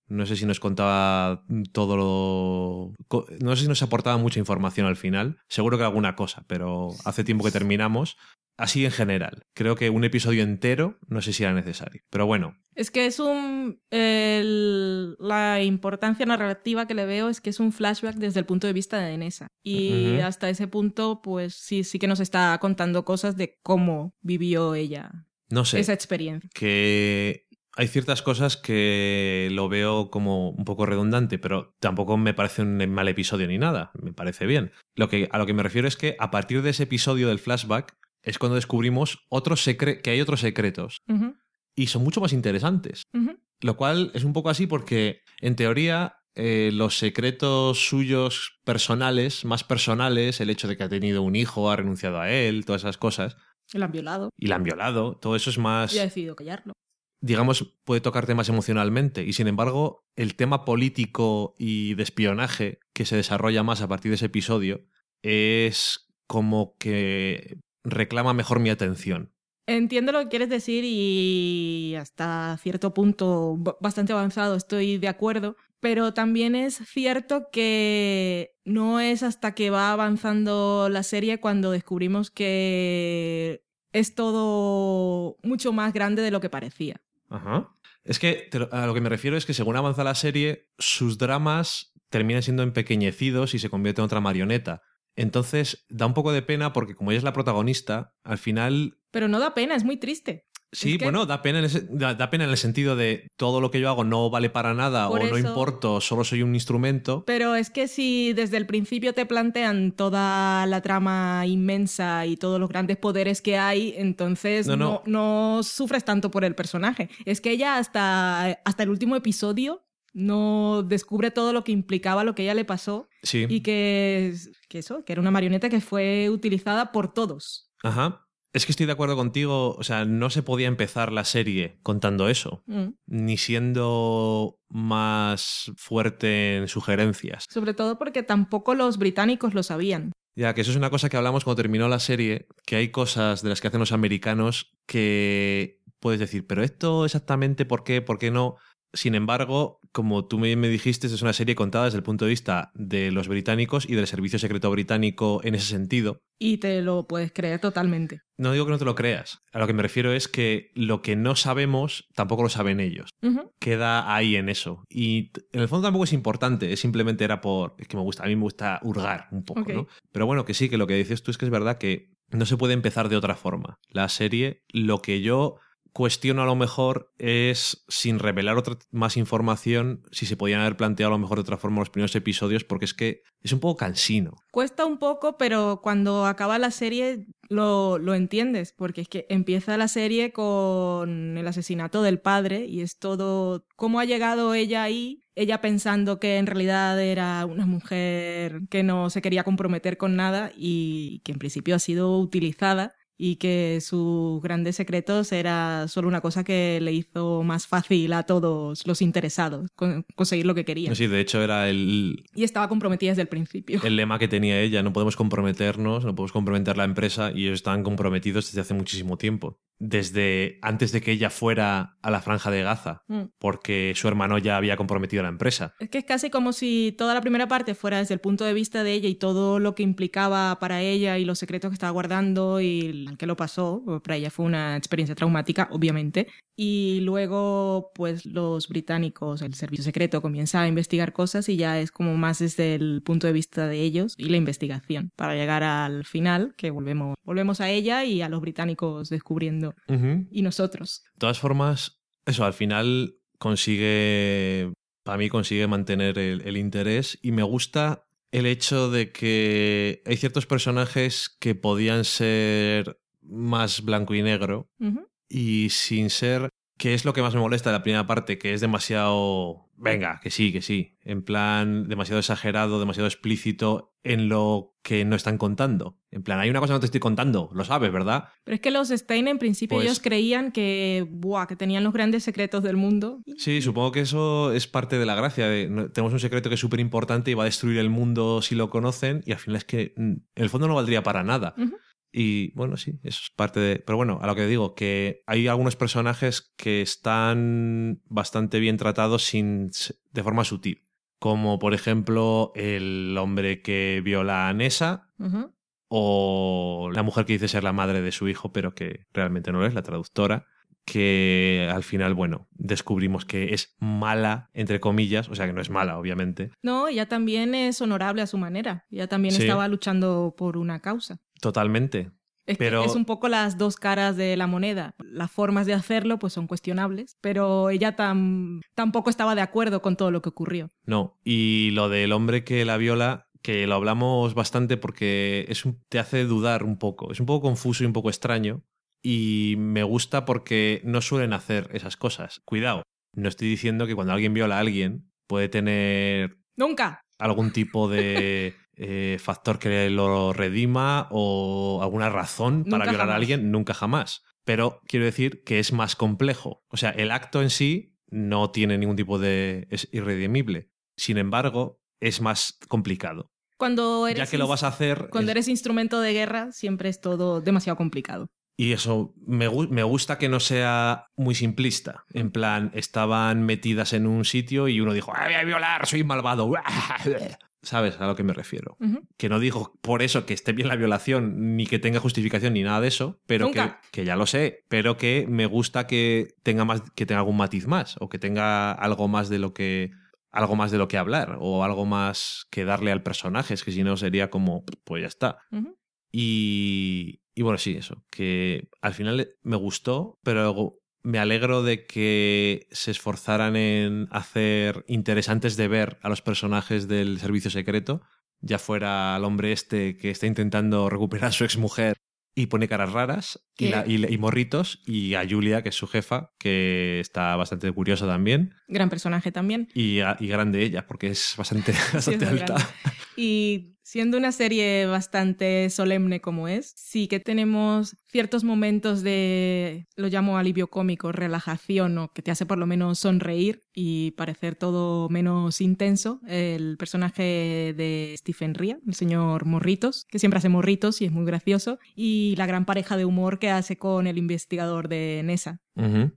No sé si nos contaba todo lo... No sé si nos aportaba mucha información al final. Seguro que alguna cosa, pero hace tiempo que terminamos. Así en general. Creo que un episodio entero no sé si era necesario. Pero bueno, Es que es un... el- la importancia narrativa que le veo es que es un flashback desde el punto de vista de Nessa. Y hasta ese punto, pues sí, sí que nos está contando cosas de cómo vivió ella no sé. esa experiencia. que hay ciertas cosas que lo veo como un poco redundante, pero tampoco me parece un mal episodio ni nada, me parece bien. Lo que, a lo que me refiero es que a partir de ese episodio del flashback es cuando descubrimos otros secre- que hay otros secretos y son mucho más interesantes. Lo cual es un poco así porque, en teoría, eh, los secretos suyos personales, más personales, el hecho de que ha tenido un hijo, ha renunciado a él, todas esas cosas, Y la han violado y la han violado, todo eso es más... y ha decidido callarlo. Digamos, puede tocarte más emocionalmente. Y sin embargo, el tema político y de espionaje que se desarrolla más a partir de ese episodio es como que reclama mejor mi atención. Entiendo lo que quieres decir y hasta cierto punto bastante avanzado estoy de acuerdo, pero también es cierto que no es hasta que va avanzando la serie cuando descubrimos que es todo mucho más grande de lo que parecía. Ajá. Es que a lo que me refiero es que según avanza la serie, sus dramas terminan siendo empequeñecidos y se convierte en otra marioneta. Entonces da un poco de pena porque como ella es la protagonista, al final... Pero no da pena, es muy triste. Sí, bueno, da pena, en el, da, pena en el sentido de todo lo que yo hago no vale para nada o no importo, solo soy un instrumento. Pero es que si desde el principio te plantean toda la trama inmensa y todos los grandes poderes que hay, entonces no, no. sufres tanto por el personaje. Es que ella hasta, hasta el último episodio no descubre todo lo que implicaba lo que ella le pasó y que, que eso, que era una marioneta que fue utilizada por todos. Ajá. Es que estoy de acuerdo contigo, o sea, no se podía empezar la serie contando eso, mm. ni siendo más fuerte en sugerencias. Sobre todo porque tampoco los británicos lo sabían. Ya, que eso es una cosa que hablamos cuando terminó la serie, que hay cosas de las que hacen los americanos que puedes decir, pero esto exactamente por qué, por qué no. Sin embargo, como tú me dijiste, es una serie contada desde el punto de vista de los británicos y del servicio secreto británico en ese sentido. Y te lo puedes creer totalmente. No digo que no te lo creas. A lo que me refiero es que lo que no sabemos tampoco lo saben ellos. Queda ahí en eso. Y en el fondo tampoco es importante, es simplemente era por. Es que me gusta, a mí me gusta hurgar un poco, ¿no? Pero bueno, que sí, que lo que dices tú es que es verdad que no se puede empezar de otra forma. La serie, lo que yo cuestiono a lo mejor es, sin revelar otra, más información, si se podían haber planteado a lo mejor de otra forma los primeros episodios, porque es que es un poco cansino. Cuesta un poco, pero cuando acaba la serie lo, lo entiendes, porque es que empieza la serie con el asesinato del padre y es todo cómo ha llegado ella ahí ella pensando que en realidad era una mujer que no se quería comprometer con nada y que en principio ha sido utilizada y que sus grandes secretos era solo una cosa que le hizo más fácil a todos los interesados conseguir lo que querían. Sí, de hecho era el... Y estaba comprometida desde el principio. El lema que tenía ella, no podemos comprometernos, no podemos comprometer la empresa y ellos estaban comprometidos desde hace muchísimo tiempo desde antes de que ella fuera a la franja de Gaza, mm. porque su hermano ya había comprometido a la empresa. Es que es casi como si toda la primera parte fuera desde el punto de vista de ella y todo lo que implicaba para ella y los secretos que estaba guardando y que lo pasó, para ella fue una experiencia traumática, obviamente, y luego pues los británicos, el servicio secreto comienza a investigar cosas y ya es como más desde el punto de vista de ellos y la investigación, para llegar al final, que volvemos, volvemos a ella y a los británicos descubriendo y nosotros. De todas formas, eso al final consigue, para mí consigue mantener el, interés y me gusta el hecho de que hay ciertos personajes que podían ser más blanco y negro y sin ser que es lo que más me molesta de la primera parte, que es demasiado venga, que sí, que sí, en plan demasiado exagerado, demasiado explícito en lo que no están contando. En plan, hay una cosa que no te estoy contando, lo sabes, ¿verdad? Pero es que los Stein en principio pues ellos creían que, buah, que tenían los grandes secretos del mundo. Sí, supongo que eso es parte de la gracia. De, tenemos un secreto que es súper importante y va a destruir el mundo si lo conocen y al final es que mm, en el fondo no valdría para nada. Y bueno, sí, eso es parte de... Pero bueno, a lo que digo, que hay algunos personajes que están bastante bien tratados sin... de forma sutil. Como por ejemplo el hombre que viola a Nessa o la mujer que dice ser la madre de su hijo, pero que realmente no es, la traductora que al final, bueno, descubrimos que es mala, entre comillas, o sea que no es mala, obviamente. No, ella también es honorable a su manera, ella también estaba luchando por una causa. Totalmente. Es, pero... es un poco las dos caras de la moneda. Las formas de hacerlo pues son cuestionables, pero ella tampoco estaba de acuerdo con todo lo que ocurrió. No, y lo del hombre que la viola, que lo hablamos bastante porque es te hace dudar un poco. Es un poco confuso y un poco extraño, y me gusta porque no suelen hacer esas cosas. Cuidado, no estoy diciendo que cuando alguien viola a alguien puede tener... Nunca. Algún tipo de eh, factor que lo redima o alguna razón para violar a alguien, nunca jamás. pero quiero decir que es más complejo. O sea, el acto en sí no tiene ningún tipo de... es irredimible. Sin embargo, es más complicado. Cuando eres, ya que lo vas a hacer... cuando es- eres instrumento de guerra, siempre es todo demasiado complicado. Y eso, me, me gusta que no sea muy simplista. En plan, estaban metidas en un sitio y uno dijo, ¡ay, voy a violar, soy malvado! ¿Sabes a lo que me refiero? Que no digo por eso que esté bien la violación, ni que tenga justificación, ni nada de eso, pero que, que ya lo sé, pero que me gusta que tenga más, que tenga algún matiz más, o que tenga algo más de lo que algo más de lo que hablar, o algo más que darle al personaje, es que si no sería como, pues ya está. Y, y bueno, sí, eso, que al final me gustó, pero me alegro de que se esforzaran en hacer interesantes de ver a los personajes del servicio secreto, ya fuera al hombre este que está intentando recuperar a su exmujer y pone caras raras y, ¿Qué? la- y le- y morritos, y a Julia, que es su jefa, que está bastante curiosa también, Gran personaje también. y, a- y grande ella, porque es bastante, alta. grande. Y siendo una serie bastante solemne como es, sí que tenemos ciertos momentos de, lo llamo alivio cómico, relajación, o que te hace por lo menos sonreír y parecer todo menos intenso. El personaje de Stephen Ria, el señor Morritos, que siempre hace morritos y es muy gracioso, y la gran pareja de humor que hace con el investigador de Nessa,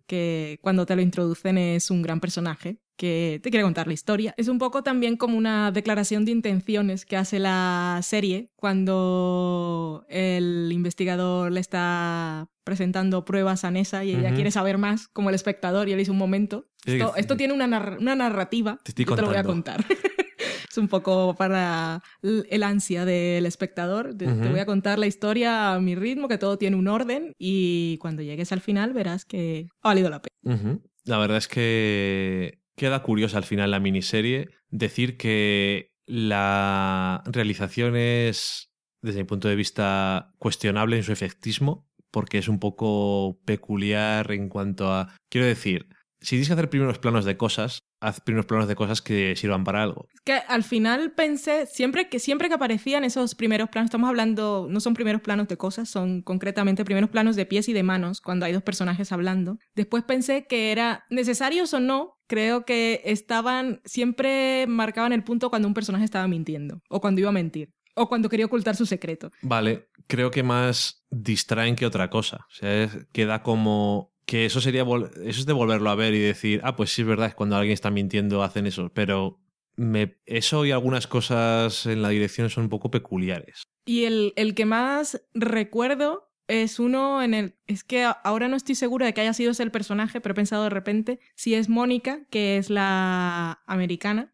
que cuando te lo introducen es un gran personaje que te quiere contar la historia. Es un poco también como una declaración de intenciones que hace la serie cuando el investigador le está presentando pruebas a Nessa y ella Ujú. quiere saber más, como el espectador, y él dice un momento. Esto, esto tiene una, una narrativa. Te estoy yo te lo voy a contar. es un poco para el ansia del espectador. Te Ujú. voy a contar la historia a mi ritmo, que todo tiene un orden y cuando llegues al final verás que ha valido la pena. Ujú. La verdad es que queda curiosa al final la miniserie decir que la realización es, desde mi punto de vista, cuestionable en su efectismo, porque es un poco peculiar en cuanto a... Quiero decir, si tienes que hacer primeros planos de cosas, haz primeros planos de cosas que sirvan para algo. Que al final pensé, siempre que, siempre que aparecían esos primeros planos, estamos hablando, no son primeros planos de cosas, son concretamente primeros planos de pies y de manos, cuando hay dos personajes hablando. Después pensé que era necesarios o no, creo que estaban, siempre marcaban el punto cuando un personaje estaba mintiendo, o cuando iba a mentir, o cuando quería ocultar su secreto. Vale, creo que más distraen que otra cosa. O sea, es- queda como que eso sería eso es de volverlo a ver y decir, ah, pues sí es verdad, es cuando alguien está mintiendo hacen eso, pero me, eso y algunas cosas en la dirección son un poco peculiares. Y el, el que más recuerdo es uno en el... Es que ahora no estoy segura de que haya sido ese el personaje, pero he pensado de repente si es Mónica, que es la americana,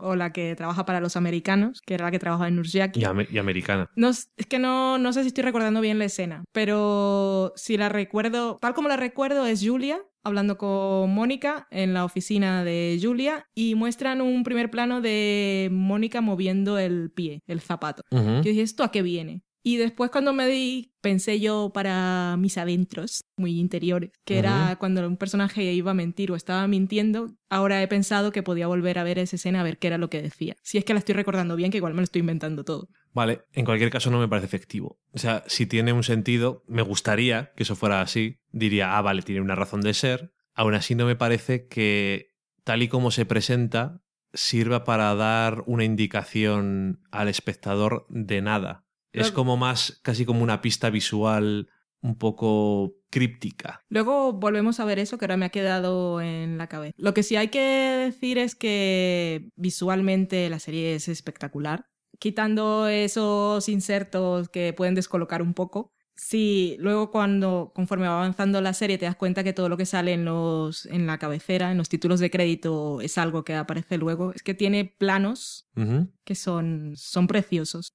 o la que trabaja para los americanos, que era la que trabajaba en Nurjaki. y, ame- y americana. No, es que no, no sé si estoy recordando bien la escena, pero si la recuerdo, tal como la recuerdo, es Julia hablando con Mónica en la oficina de Julia y muestran un primer plano de Mónica moviendo el pie, el zapato. Ujú. Yo dije, ¿esto a qué viene? Y después cuando me di, pensé yo para mis adentros, muy interiores, que era cuando un personaje iba a mentir o estaba mintiendo, ahora he pensado que podía volver a ver esa escena a ver qué era lo que decía. Si es que la estoy recordando bien, que igual me lo estoy inventando todo. Vale, en cualquier caso no me parece efectivo. O sea, si tiene un sentido, me gustaría que eso fuera así. Diría, ah, vale, tiene una razón de ser. Aún así no me parece que, tal y como se presenta, sirva para dar una indicación al espectador de nada. Es como más, casi como una pista visual un poco críptica. Luego volvemos a ver eso que ahora me ha quedado en la cabeza. Lo que sí hay que decir es que visualmente la serie es espectacular. Quitando esos insertos que pueden descolocar un poco. Sí, luego cuando conforme va avanzando la serie te das cuenta que todo lo que sale en los en la cabecera, en los títulos de crédito es algo que aparece luego, es que tiene planos que son son preciosos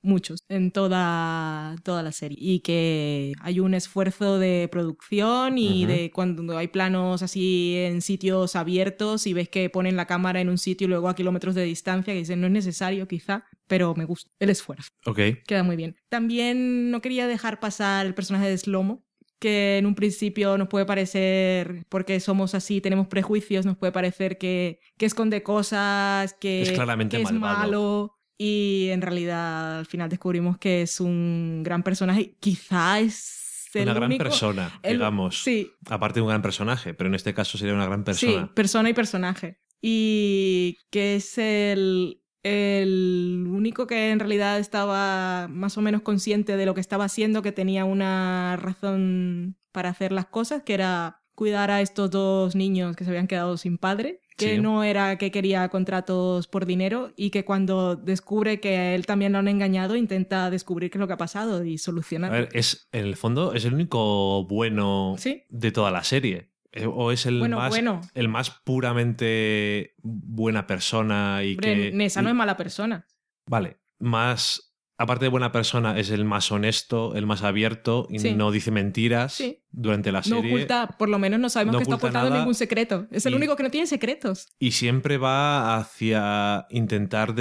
muchos en toda, toda la serie y que hay un esfuerzo de producción y de cuando hay planos así en sitios abiertos y ves que ponen la cámara en un sitio y luego a kilómetros de distancia que dicen no es necesario quizá, pero me gusta el esfuerzo, Ok. queda muy bien. También no quería dejar pasar el personaje de Slomo que en un principio nos puede parecer, porque somos así, tenemos prejuicios, nos puede parecer que, que esconde cosas, que Es claramente que es malvado. malo. Y en realidad al final descubrimos que es un gran personaje. Quizá es el una gran único- persona, el- digamos. Sí, Aparte de un gran personaje, pero en este caso sería una gran persona. Sí, persona y personaje. Y que es el, el único que en realidad estaba más o menos consciente de lo que estaba haciendo, que tenía una razón para hacer las cosas, que era cuidar a estos dos niños que se habían quedado sin padre, que Sí. no era que quería contratos por dinero y que cuando descubre que a él también lo han engañado, intenta descubrir qué es lo que ha pasado y A solucionarlo. ver, es, en el fondo es el único bueno Sí. de toda la serie. Eh, O es el Bueno, más bueno. el más puramente buena persona y Hombre, que. Nessa no es mala persona. Vale, más. Aparte de buena persona, es el más honesto, el más abierto y Sí. no dice mentiras Sí. durante la No serie. oculta, por lo menos no sabemos no que está oculta ocultando nada ningún secreto. Es el y- único que no tiene secretos. Y siempre va hacia intentar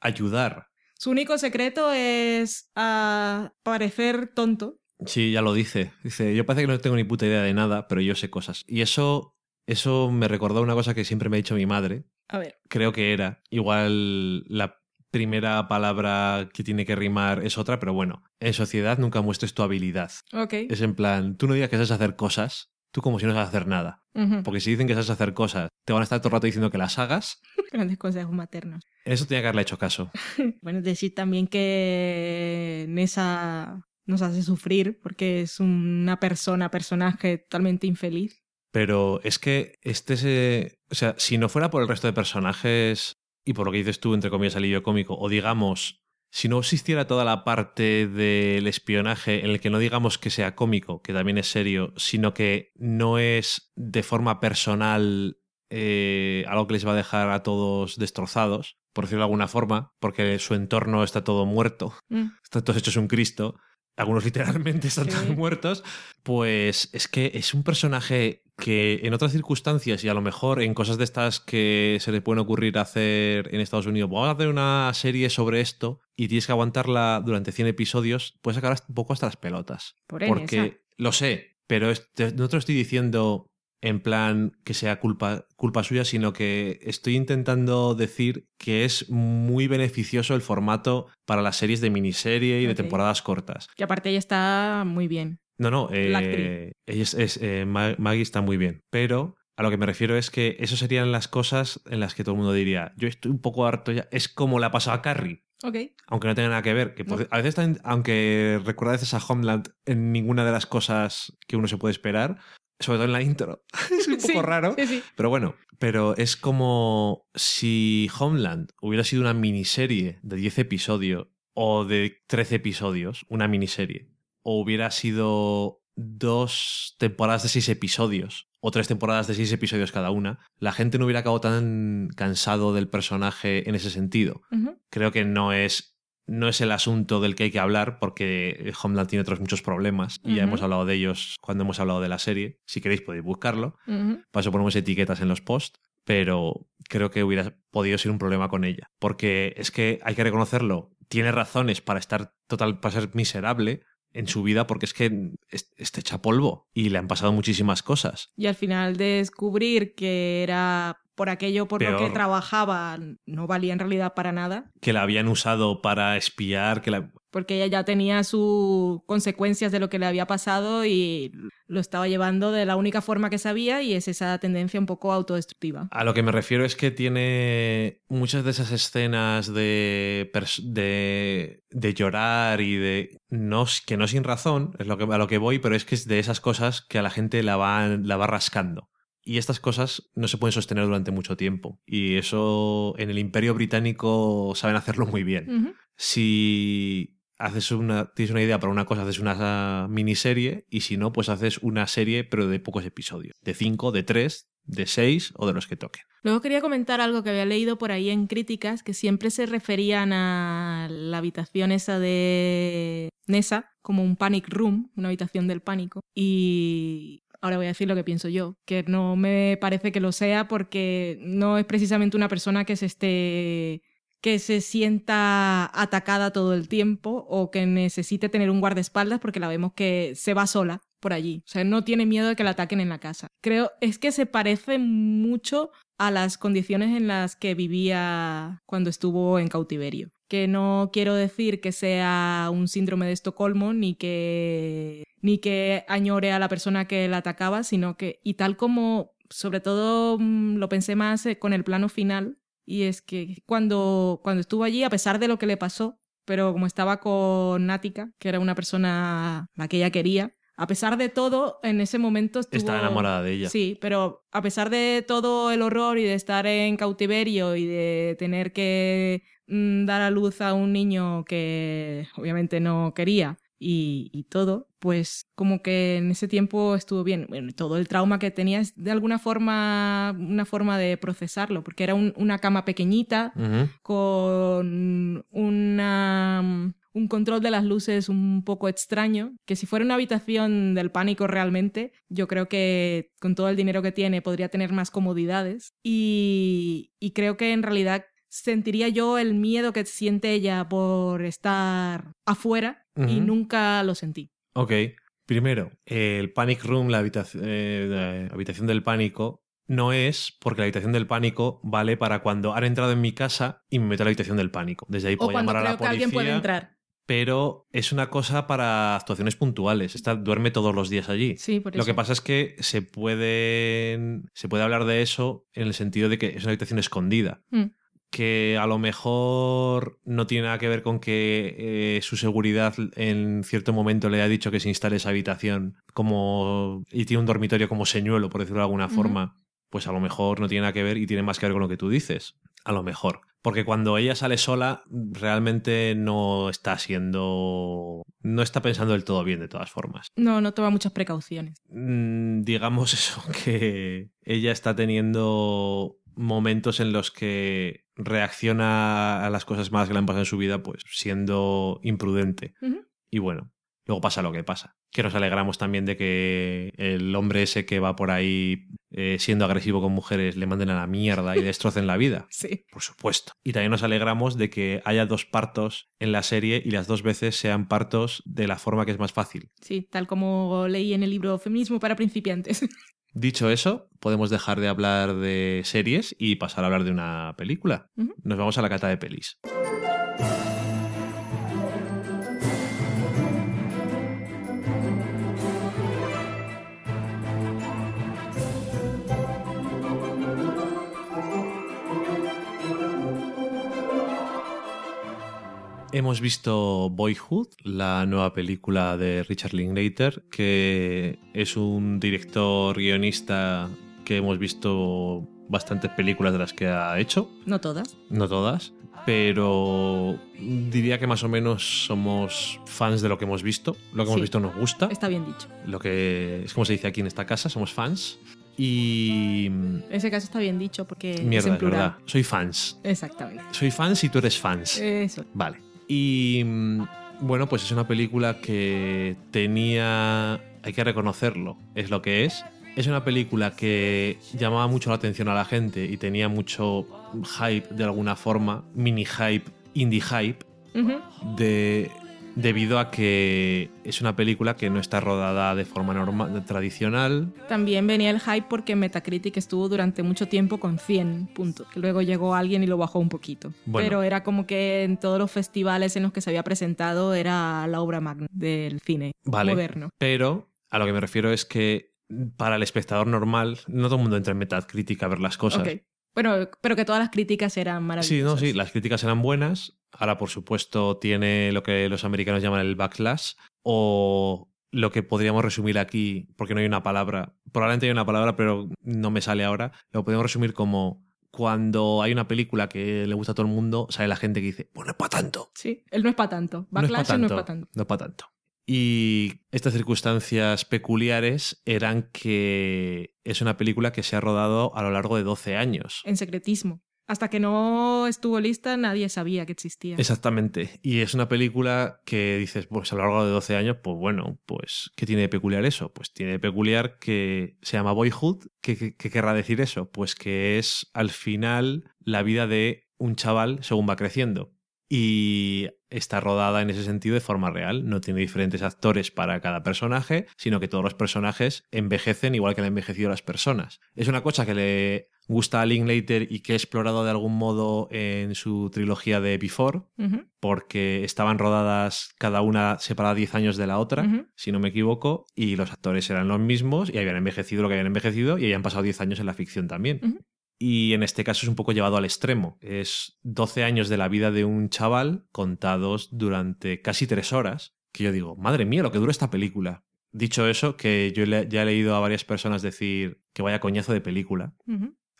ayudar. Su único secreto es ah, parecer tonto. Sí, ya lo dice. Dice, yo parece que no tengo ni puta idea de nada, pero yo sé cosas. Y eso, eso me recordó una cosa que siempre me ha dicho mi madre. A ver, Creo que era. Igual la primera palabra que tiene que rimar es otra, pero bueno, en sociedad nunca muestres tu habilidad. ok. Es en plan, tú no digas que sabes hacer cosas, tú como si no sabes hacer nada. Porque si dicen que sabes hacer cosas, te van a estar todo el rato diciendo que las hagas. Grandes consejos maternos. En eso tenía que haberle hecho caso. Bueno, decir también que Nessa nos hace sufrir porque es una persona, personaje totalmente infeliz. Pero es que este se. O sea, si no fuera por el resto de personajes y por lo que dices tú, entre comillas, alivio cómico, o digamos, si no existiera toda la parte del espionaje en el que no digamos que sea cómico, que también es serio, sino que no es de forma personal eh, algo que les va a dejar a todos destrozados, por decirlo de alguna forma, porque su entorno está todo muerto, Mm. están todos hechos un Cristo, algunos literalmente están Sí. muertos, pues es que es un personaje que en otras circunstancias y a lo mejor en cosas de estas que se le pueden ocurrir hacer en Estados Unidos, vamos a hacer una serie sobre esto y tienes que aguantarla durante 100 episodios, puedes sacar un poco hasta las pelotas. Por Porque lo sé, pero no te lo estoy diciendo en plan que sea culpa, culpa suya, sino que estoy intentando decir que es muy beneficioso el formato para las series de miniserie y de temporadas cortas. Que aparte ella está muy bien. No, no, eh, La ella es, es, eh, Ma- Maggie está muy bien, pero a lo que me refiero es que eso serían las cosas en las que todo el mundo diría, yo estoy un poco harto ya, es como le ha pasado a Carrie, Ok. aunque no tenga nada que ver, que No. a veces aunque recuerda a veces a Homeland en ninguna de las cosas que uno se puede esperar, sobre todo en la intro, es un poco Sí, raro, Sí, sí. pero bueno, pero es como si Homeland hubiera sido una miniserie de 10 episodios o de 13 episodios, una miniserie, o hubiera sido dos temporadas de 6 episodios o tres temporadas de 6 episodios cada una, la gente no hubiera acabado tan cansado del personaje en ese sentido. Creo que no es no es el asunto del que hay que hablar porque Homeland tiene otros muchos problemas y ya hemos hablado de ellos cuando hemos hablado de la serie. Si queréis podéis buscarlo. Ujú. Para eso ponemos etiquetas en los posts, pero creo que hubiera podido ser un problema con ella. Porque es que hay que reconocerlo, tiene razones para estar total, para ser miserable en su vida, porque es que es- está hecha polvo y le han pasado muchísimas cosas. Y al final descubrir que era por aquello por lo que trabajaba no valía en realidad para nada, Que la habían usado para espiar, que la... porque ella ya tenía sus consecuencias de lo que le había pasado y lo estaba llevando de la única forma que sabía y es esa tendencia un poco autodestructiva. A lo que me refiero es que tiene muchas de esas escenas de, de, de llorar y de... No, que no sin razón, es lo que, a lo que voy, pero es que es de esas cosas que a la gente la va, la va rascando. Y estas cosas no se pueden sostener durante mucho tiempo. Y eso en el imperio británico saben hacerlo muy bien. Si haces una, tienes una idea para una cosa, haces una miniserie y si no, pues haces una serie pero de pocos episodios. De cinco, de tres, de seis o de los que toquen. Luego quería comentar algo que había leído por ahí en críticas, que siempre se referían a la habitación esa de Nessa como un panic room, una habitación del pánico. Y ahora voy a decir lo que pienso yo, que no me parece que lo sea porque no es precisamente una persona que se esté que se sienta atacada todo el tiempo o que necesite tener un guardaespaldas porque la vemos que se va sola por allí. O sea, no tiene miedo de que la ataquen en la casa. Creo, es que se parece mucho a las condiciones en las que vivía cuando estuvo en cautiverio. Que no quiero decir que sea un síndrome de Estocolmo ni que ni que añore a la persona que la atacaba, sino que y tal como sobre todo mm, lo pensé más eh, con el plano final y es que cuando cuando estuvo allí a pesar de lo que le pasó, pero como estaba con Nática, que era una persona la que ella quería, a pesar de todo, en ese momento estuvo... Está enamorada de ella. Sí, pero a pesar de todo el horror y de estar en cautiverio y de tener que mm, dar a luz a un niño que obviamente no quería y, todo, pues como que en ese tiempo estuvo bien. Bueno, todo el trauma que tenía es de alguna forma una forma de procesarlo, porque era una cama pequeñita con una un control de las luces un poco extraño, que si fuera una habitación del pánico realmente, yo creo que con todo el dinero que tiene podría tener más comodidades y, creo que en realidad sentiría yo el miedo que siente ella por estar afuera y nunca lo sentí. Ok. Primero, el Panic Room, la habitación, eh, habitación del pánico, no es porque la habitación del pánico vale para cuando han entrado en mi casa y me meto a la habitación del pánico. Desde ahí puedo llamar a la policía. Alguien puede entrar pero es una cosa para actuaciones puntuales. Está, duerme todos los días allí. Sí, por eso. Lo que pasa es que se puede, se puede hablar de eso en el sentido de que es una habitación escondida. Mm. Que a lo mejor no tiene nada que ver con que eh, su seguridad en cierto momento le haya dicho que se instale esa habitación como y tiene un dormitorio como señuelo, por decirlo de alguna forma. Pues a lo mejor no tiene nada que ver y tiene más que ver con lo que tú dices. A lo mejor. Porque cuando ella sale sola, realmente no está siendo. No está pensando del todo bien, de todas formas. No, no toma muchas precauciones. Mm, digamos eso, que ella está teniendo momentos en los que reacciona a las cosas malas que le han pasado en su vida, pues siendo imprudente. Y bueno, luego pasa lo que pasa que nos alegramos también de que el hombre ese que va por ahí eh, siendo agresivo con mujeres le manden a la mierda y destrocen la vida. Sí. Por supuesto. Y también nos alegramos de que haya dos partos en la serie y las dos veces sean partos de la forma que es más fácil. Sí, tal como leí en el libro Feminismo para principiantes. Dicho eso, podemos dejar de hablar de series y pasar a hablar de una película. Nos vamos a la cata de pelis. Hemos visto Boyhood, la nueva película de Richard Linklater, que es un director guionista que hemos visto bastantes películas de las que ha hecho. No todas. No todas. Pero diría que más o menos somos fans de lo que hemos visto. Lo que hemos visto nos gusta. Está bien dicho. Lo que es como se dice aquí en esta casa, somos fans. Y. En ese caso está bien dicho porque. Mierda, es en verdad. Soy fans. Exactamente. Soy fans y tú eres fans. Eso. Vale. Y mm, bueno, pues es una película que tenía, hay que reconocerlo, es lo que es. Es una película que llamaba mucho la atención a la gente y tenía mucho hype de alguna forma, mini hype, indie hype, de debido a que es una película que no está rodada de forma normal, tradicional. También venía el hype porque Metacritic estuvo durante mucho tiempo con 100 puntos, luego llegó alguien y lo bajó un poquito. Pero era como que en todos los festivales en los que se había presentado era la obra magna del cine moderno. Pero a lo que me refiero es que para el espectador normal, no todo el mundo entra en Metacritic a ver las cosas. Bueno, pero que todas las críticas eran maravillosas. Sí, no, sí, las críticas eran buenas. Ahora, por supuesto, tiene lo que los americanos llaman el backlash o lo que podríamos resumir aquí, porque no hay una palabra, probablemente hay una palabra, pero no me sale ahora, lo podemos resumir como cuando hay una película que le gusta a todo el mundo, sale la gente que dice, pues no es para tanto. Sí, él no es para tanto. Backlash no es para tanto. No es para tanto. Y estas circunstancias peculiares eran que es una película que se ha rodado a lo largo de 12 años. En secretismo. Hasta que no estuvo lista nadie sabía que existía. Exactamente. Y es una película que dices, pues a lo largo de 12 años, pues bueno, pues ¿qué tiene de peculiar eso? Pues tiene de peculiar que se llama Boyhood. ¿Qué, qué querrá decir eso? Pues que es al final la vida de un chaval según va creciendo y está rodada en ese sentido de forma real. No tiene diferentes actores para cada personaje, sino que todos los personajes envejecen igual que han envejecido las personas. Es una cosa que le gusta a Linklater y que he explorado de algún modo en su trilogía de Before, porque estaban rodadas cada una separada 10 años de la otra, si no me equivoco, y los actores eran los mismos y habían envejecido lo que habían envejecido y habían pasado 10 años en la ficción también. Y en este caso es un poco llevado al extremo. Es 12 años de la vida de un chaval contados durante casi 3 horas, que yo digo, madre mía, lo que dura esta película. Dicho eso, que yo ya he leído a varias personas decir que vaya coñazo de película.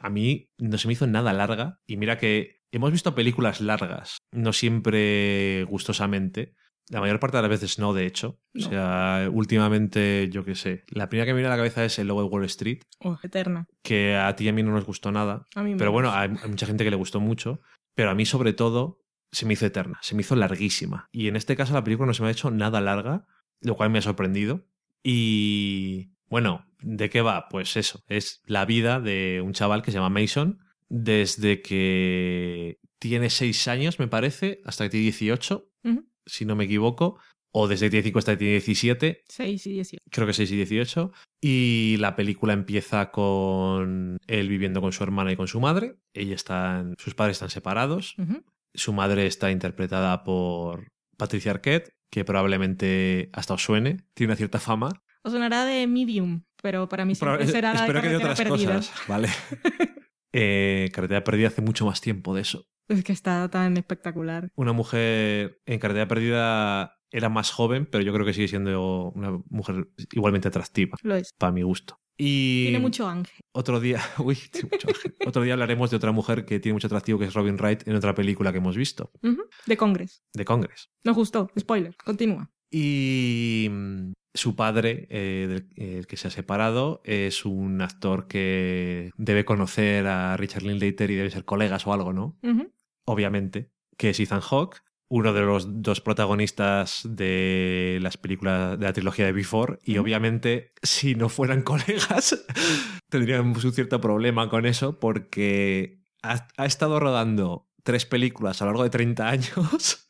A mí no se me hizo nada larga. Y mira que hemos visto películas largas, no siempre gustosamente. La mayor parte de las veces no, de hecho. No. O sea, últimamente, yo qué sé. La primera que me viene a la cabeza es El Lobo de Wall Street, Oh, eterna. que a ti y a mí no nos gustó nada. A mí Pero menos. bueno, hay, hay mucha gente que le gustó mucho. Pero a mí, sobre todo, se me hizo eterna, se me hizo larguísima. Y en este caso, la película no se me ha hecho nada larga, lo cual me ha sorprendido. Y bueno, ¿de qué va? Pues eso, es la vida de un chaval que se llama Mason, desde que tiene 6 años, me parece, hasta que tiene 18, Ujú. si no me equivoco, o desde que tiene 5 hasta que tiene 17, 6 y 18. creo que 6 y 18. Y la película empieza con él viviendo con su hermana y con su madre. Ella están, sus padres están separados. Su madre está interpretada por Patricia Arquette, que probablemente hasta os suene, tiene una cierta fama. Os sonará de Medium, pero para mí siempre Pero, será de espero que de Carretera otras Perdida. cosas, ¿vale? eh, Carretera Perdida hace mucho más tiempo de eso. Es que está tan espectacular. Una mujer en Carretera Perdida era más joven, pero yo creo que sigue siendo una mujer igualmente atractiva, Lo es. para mi gusto. Y Tiene mucho ángel. otro día, uy, tiene mucho ángel. otro día hablaremos de otra mujer que tiene mucho atractivo, que es Robin Wright, en otra película que hemos visto. De Congress. de Congress. Nos gustó. Spoiler. Continúa. Y su padre, eh, del- el que se ha separado, es un actor que debe conocer a Richard Linklater y debe ser colegas o algo, ¿no? Obviamente, que es Ethan Hawke, uno de los dos protagonistas de las películas de la trilogía de Before, y obviamente, si no fueran colegas, tendríamos un cierto problema con eso, porque ha, ha estado rodando tres películas a lo largo de 30 años,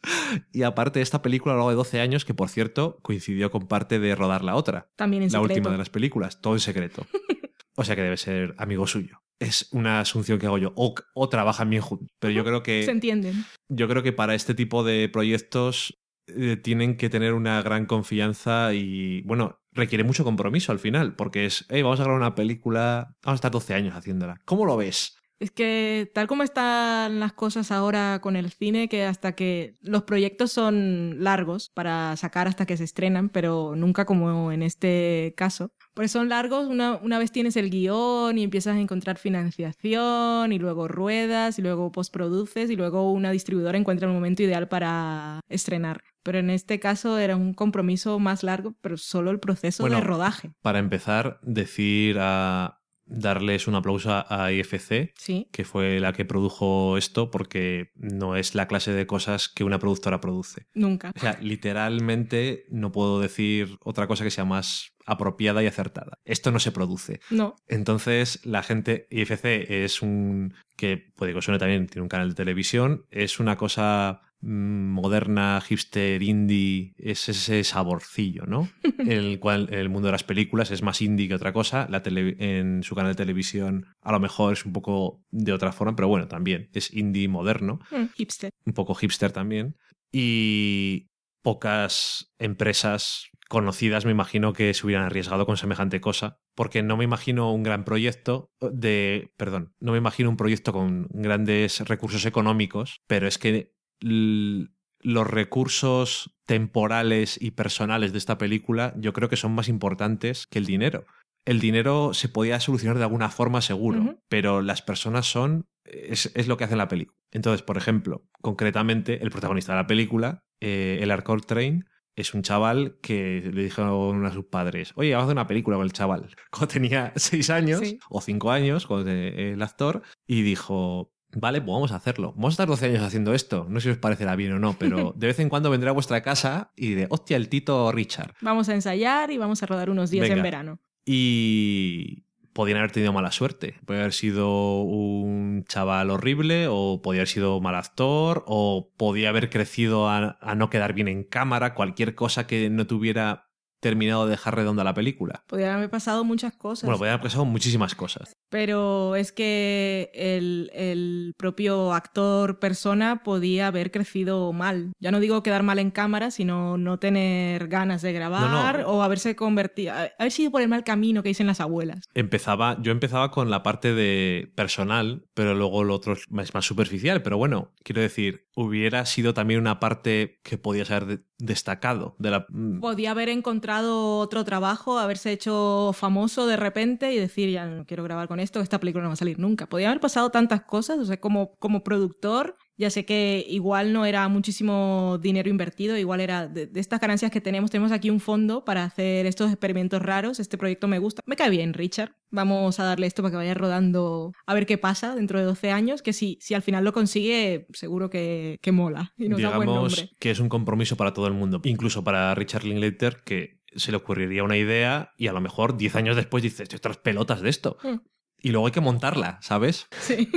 y aparte esta película a lo largo de 12 años, que por cierto coincidió con parte de rodar la otra, También en la última de las películas, todo en secreto. O sea que debe ser amigo suyo. Es una asunción que hago yo. O, o trabajan bien juntos. Pero yo creo que Se entienden. yo creo que para este tipo de proyectos eh, tienen que tener una gran confianza y, bueno, requiere mucho compromiso al final, porque es, hey, vamos a grabar una película, vamos a estar 12 años haciéndola. ¿Cómo lo ves? Es que tal como están las cosas ahora con el cine, que hasta que los proyectos son largos para sacar hasta que se estrenan, pero nunca como en este caso. Pues son largos, una, una vez tienes el guion y empiezas a encontrar financiación y luego ruedas y luego postproduces y luego una distribuidora encuentra el momento ideal para estrenar. Pero en este caso era un compromiso más largo, pero solo el proceso Bueno, de rodaje. Para empezar, decir a darles un aplauso a IFC, Sí, que fue la que produjo esto, porque no es la clase de cosas que una productora produce. nunca. O sea, literalmente no puedo decir otra cosa que sea más apropiada y acertada. Esto no se produce. No, Entonces, la gente, IFC es un, que puede que suene también, tiene un canal de televisión, es una cosa moderna, hipster, indie, es ese saborcillo, ¿no? el cual el mundo de las películas es más indie que otra cosa. La tele- en su canal de televisión a lo mejor es un poco de otra forma, pero bueno, también es indie moderno mm, hipster. un poco hipster también. Y pocas empresas conocidas me imagino que se hubieran arriesgado con semejante cosa, porque no me imagino un gran proyecto de, perdón, no me imagino un proyecto con grandes recursos económicos, pero es que los recursos temporales y personales de esta película yo creo que son más importantes que el dinero. El dinero se podía solucionar de alguna forma seguro, pero las personas son es, es lo que hace la película. Entonces, por ejemplo, concretamente, el protagonista de la película, eh, el Arcor Train, es un chaval que le dijeron a sus padres, oye, vamos a hacer una película con el chaval. Cuando tenía seis años Sí. o cinco años, cuando el actor, y dijo, vale, pues vamos a hacerlo. Vamos a estar 12 años haciendo esto. No sé si os parecerá bien o no, pero de vez en cuando vendré a vuestra casa y diré, hostia, el Tito Richard. Vamos a ensayar y vamos a rodar unos días Venga. en verano. Y podían haber tenido mala suerte. Podía haber sido un chaval horrible, o podía haber sido mal actor, o podía haber crecido a, a no quedar bien en cámara, cualquier cosa que no tuviera terminado de dejar redonda la película. Podrían haber pasado muchas cosas. Bueno, podían haber pasado muchísimas cosas. Pero es que el, el, propio actor persona podía haber crecido mal. Ya no digo quedar mal en cámara, sino no tener ganas de grabar o haberse convertido, haber sido por el mal camino que dicen las abuelas. Empezaba, yo empezaba con la parte de personal, pero luego lo otro es más superficial. Pero bueno, quiero decir, hubiera sido también una parte que podía ser destacado de la... Mm. Podía haber encontrado otro trabajo, haberse hecho famoso de repente y decir, ya no quiero grabar con esto, esta película no va a salir nunca. Podía haber pasado tantas cosas, o sea, como, como productor ya sé que igual no era muchísimo dinero invertido, igual era de, estas ganancias que tenemos. Tenemos aquí un fondo para hacer estos experimentos raros. Este proyecto me gusta. Me cae bien, Richard. Vamos a darle esto para que vaya rodando a ver qué pasa dentro de 12 años. Que si, si al final lo consigue, seguro que, que mola. Y nos Digamos da buen nombre. que es un compromiso para todo el mundo, incluso para Richard Linklater, que se le ocurriría una idea y a lo mejor 10 años después dice, estoy otras pelotas de esto. Mm. Y luego hay que montarla, ¿sabes? Sí.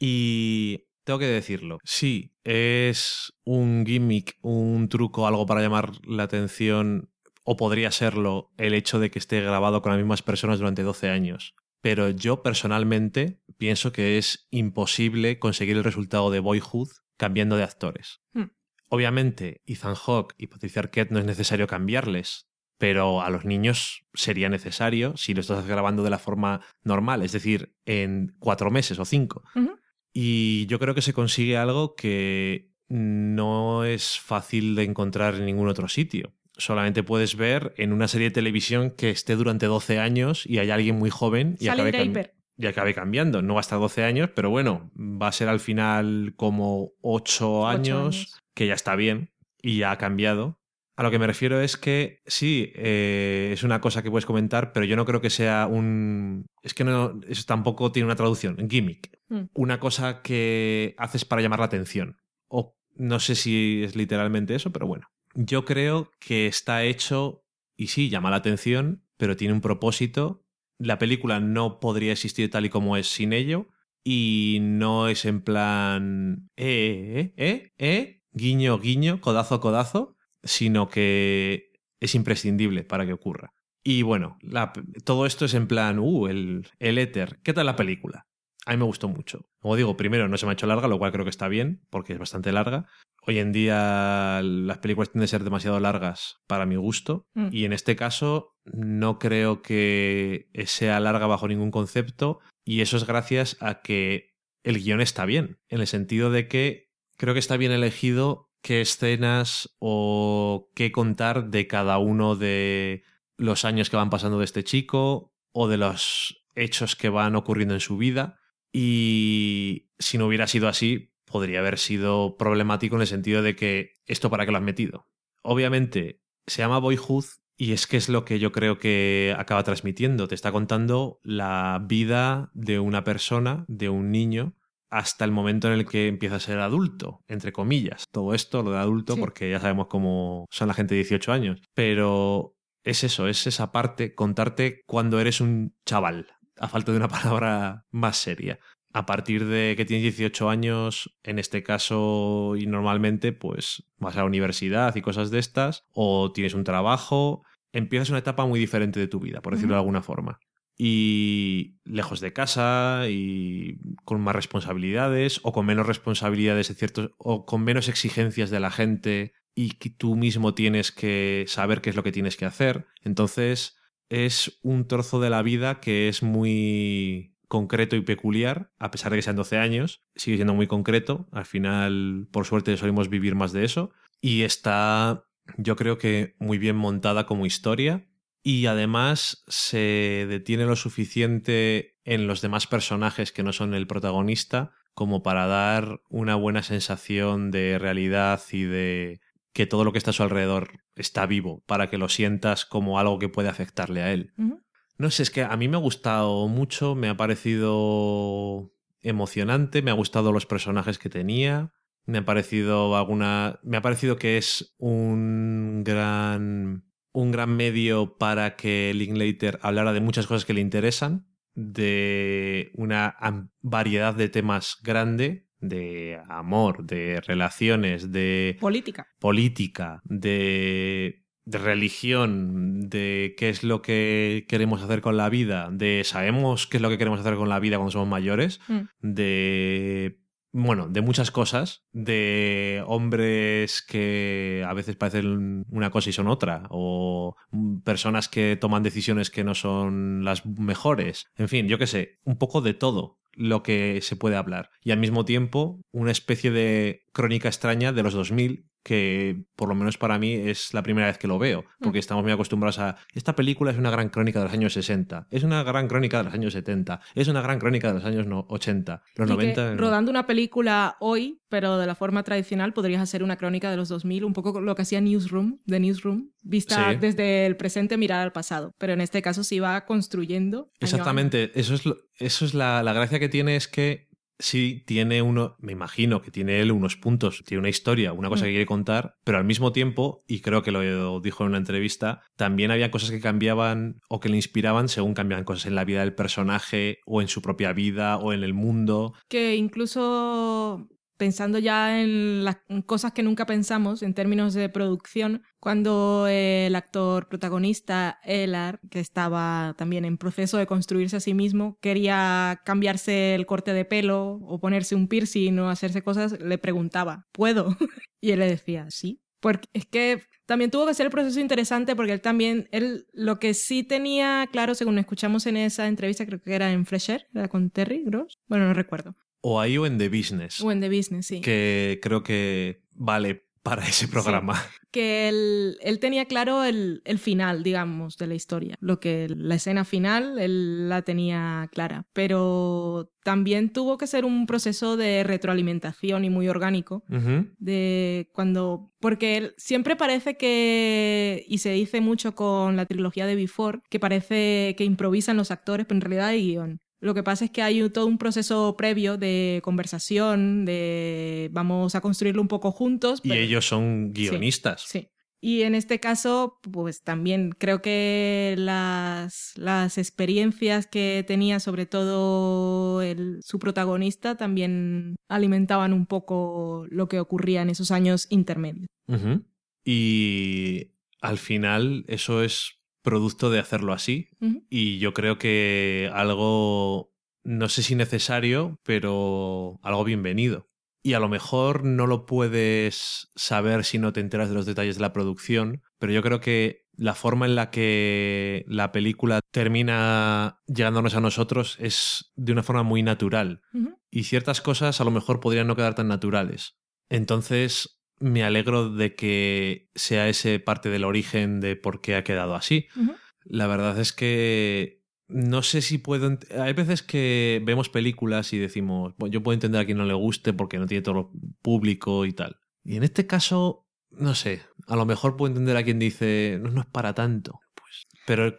Y tengo que decirlo. Sí, es un gimmick, un truco, algo para llamar la atención, o podría serlo el hecho de que esté grabado con las mismas personas durante 12 años. Pero yo personalmente pienso que es imposible conseguir el resultado de Boyhood cambiando de actores. Hmm. Obviamente, Ethan Hawke y Patricia Arquette no es necesario cambiarles, pero a los niños sería necesario si lo estás grabando de la forma normal, es decir, en cuatro meses o cinco. Y yo creo que se consigue algo que no es fácil de encontrar en ningún otro sitio. Solamente puedes ver en una serie de televisión que esté durante 12 años y hay alguien muy joven y acabe, y acabe, cambiando. No va a estar 12 años, pero bueno, va a ser al final como 8 años, que ya está bien y ya ha cambiado. A lo que me refiero es que sí, eh, es una cosa que puedes comentar, pero yo no creo que sea un. Es que no, eso tampoco tiene una traducción, gimmick. Mm. Una cosa que haces para llamar la atención. O no sé si es literalmente eso, pero bueno. Yo creo que está hecho y sí, llama la atención, pero tiene un propósito. La película no podría existir tal y como es sin ello. Y no es en plan. Eh, eh, eh, eh, guiño, guiño, codazo, codazo sino que es imprescindible para que ocurra. Y bueno, todo esto es en plan, uh, el, el éter. ¿Qué tal la película? A mí me gustó mucho. Como digo, primero no se me ha hecho larga, lo cual creo que está bien, porque es bastante larga. Hoy en día las películas tienden a ser demasiado largas para mi gusto, mm. y en este caso no creo que sea larga bajo ningún concepto, y eso es gracias a que el guion está bien, en el sentido de que creo que está bien elegido qué escenas o qué contar de cada uno de los años que van pasando de este chico o de los hechos que van ocurriendo en su vida. Y si no hubiera sido así, podría haber sido problemático en el sentido de que esto para qué lo has metido. Obviamente, se llama Boyhood y es que es lo que yo creo que acaba transmitiendo. Te está contando la vida de una persona, de un niño, hasta el momento en el que empieza a ser adulto, entre comillas. Todo esto, lo de adulto, porque ya sabemos cómo son la gente de 18 años. Pero es eso, es esa parte, contarte cuando eres un chaval, a falta de una palabra más seria. A partir de que tienes 18 años, en este caso y normalmente, pues vas a la universidad y cosas de estas, o tienes un trabajo, empiezas una etapa muy diferente de tu vida, por decirlo de alguna forma y lejos de casa y con más responsabilidades o con menos responsabilidades de ciertos o con menos exigencias de la gente y que tú mismo tienes que saber qué es lo que tienes que hacer. Entonces es un trozo de la vida que es muy concreto y peculiar, a pesar de que sean 12 años, sigue siendo muy concreto. Al final, por suerte, solemos vivir más de eso. Y está, yo creo que muy bien montada como historia y además se detiene lo suficiente en los demás personajes que no son el protagonista como para dar una buena sensación de realidad y de que todo lo que está a su alrededor está vivo, para que lo sientas como algo que puede afectarle a él. No sé, es que a mí me ha gustado mucho, me ha parecido emocionante, me ha gustado los personajes que tenía, me ha parecido alguna. me ha parecido que es un gran un gran medio para que Linklater hablara de muchas cosas que le interesan, de una variedad de temas grande, de amor, de relaciones, de política, política, de de religión, de qué es lo que queremos hacer con la vida, de sabemos qué es lo que queremos hacer con la vida cuando somos mayores, Mm. de bueno, de muchas cosas, de hombres que a veces parecen una cosa y son otra, o personas que toman decisiones que no son las mejores, en fin, yo qué sé, un poco de todo lo que se puede hablar. Y al mismo tiempo, una especie de crónica extraña de los 2000 que por lo menos para mí es la primera vez que lo veo, porque estamos muy acostumbrados a esta película es una gran crónica de los años 60, es una gran crónica de los años 70, es una gran crónica de los años no- 80, los Y que 90 rodando una película hoy, pero de la forma tradicional, podrías hacer una crónica de los 2000, un poco lo que hacía Newsroom, de Newsroom, vista Sí. desde el presente, mirar al pasado. Pero en este caso se iba construyendo. año a año. Exactamente, eso es, lo- eso es la, la gracia que tiene es que sí tiene uno, me imagino que tiene él unos puntos, tiene una historia, una cosa Mm. que quiere contar, pero al mismo tiempo, y creo que lo dijo en una entrevista, también había cosas que cambiaban o que le inspiraban según cambiaban cosas en la vida del personaje o en su propia vida o en el mundo. que incluso pensando ya en las cosas que nunca pensamos en términos de producción, cuando el actor protagonista, Elar, que estaba también en proceso de construirse a sí mismo, quería cambiarse el corte de pelo o ponerse un piercing o hacerse cosas, le preguntaba, ¿puedo? y él le decía, sí. Porque es que también tuvo que ser el proceso interesante porque él también, él lo que sí tenía claro, según escuchamos en esa entrevista, creo que era en Fresher, era con Terry Gross, bueno, no recuerdo, O ahí o en The Business, o en The Business, sí. que creo que vale para ese programa. que él, él tenía claro el, el final, digamos, de la historia. Lo que la escena final, él la tenía clara. Pero también tuvo que ser un proceso de retroalimentación y muy orgánico. Ujú. De cuando. Porque él siempre parece que. Y se dice mucho con la trilogía de Before, que parece que improvisan los actores, pero en realidad hay guion. Lo que pasa es que hay un- todo un proceso previo de conversación, de vamos a construirlo un poco juntos. Y ellos son guionistas. Sí. Y en este caso, pues también creo que las, las experiencias que tenía, sobre todo el- su protagonista, también alimentaban un poco lo que ocurría en esos años intermedios. Ujú. Y al final eso es producto de hacerlo así. Y yo creo que algo, no sé si necesario, pero algo bienvenido. Y a lo mejor no lo puedes saber si no te enteras de los detalles de la producción, pero yo creo que la forma en la que la película termina llegándonos a nosotros es de una forma muy natural. Y ciertas cosas a lo mejor podrían no quedar tan naturales. Entonces me alegro de que sea ese parte del origen de por qué ha quedado así. La verdad es que no sé si puedo. Hay veces que vemos películas y decimos, "Bueno, yo puedo entender a quien no le guste porque no tiene todo público y tal. Y en este caso, no sé, a lo mejor puedo entender a quien dice, no, no es para tanto. Pues, pero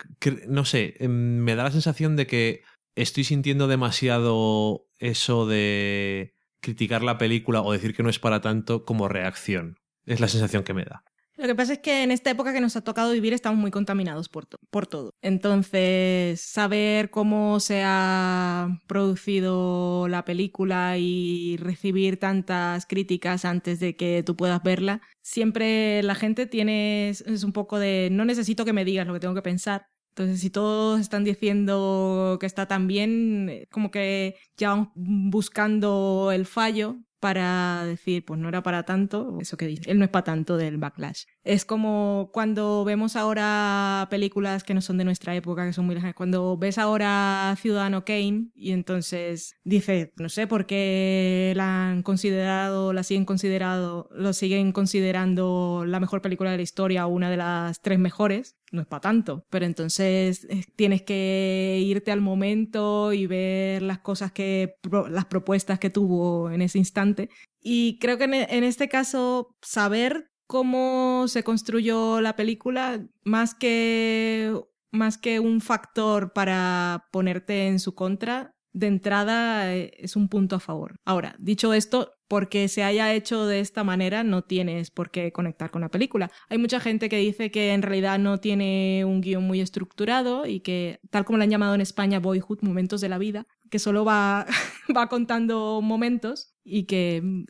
no sé, em, me da la sensación de que estoy sintiendo demasiado eso de criticar la película o decir que no es para tanto como reacción. Es la sensación que me da. Lo que pasa es que en esta época que nos ha tocado vivir estamos muy contaminados por, por todo. Entonces, saber cómo se ha producido la película y recibir tantas críticas antes de que tú puedas verla, siempre la gente tiene es un poco de no necesito que me digas lo que tengo que pensar. Entonces, si todos están diciendo que está tan bien, como que ya vamos buscando el fallo para decir, pues no era para tanto, eso que dice, él no es para tanto del backlash. Es como cuando vemos ahora películas que no son de nuestra época, que son muy lejanas, cuando ves ahora Ciudadano Kane y entonces dices, no sé por qué la han considerado, la siguen considerado, lo siguen considerando la mejor película de la historia o una de las tres mejores, no es para tanto, pero entonces eh, tienes que irte al momento y ver las cosas que, las propuestas que tuvo en ese instante. Y creo que en, e- en este caso, saber cómo se construyó la película, más que, más que un factor para ponerte en su contra, de entrada eh, es un punto a favor. Ahora, dicho esto, porque se haya hecho de esta manera no tienes por qué conectar con la película. Hay mucha gente que dice que en realidad no tiene un guion muy estructurado y que, tal como lo han llamado en España Boyhood, momentos de la vida, que solo va, va contando momentos y que mm,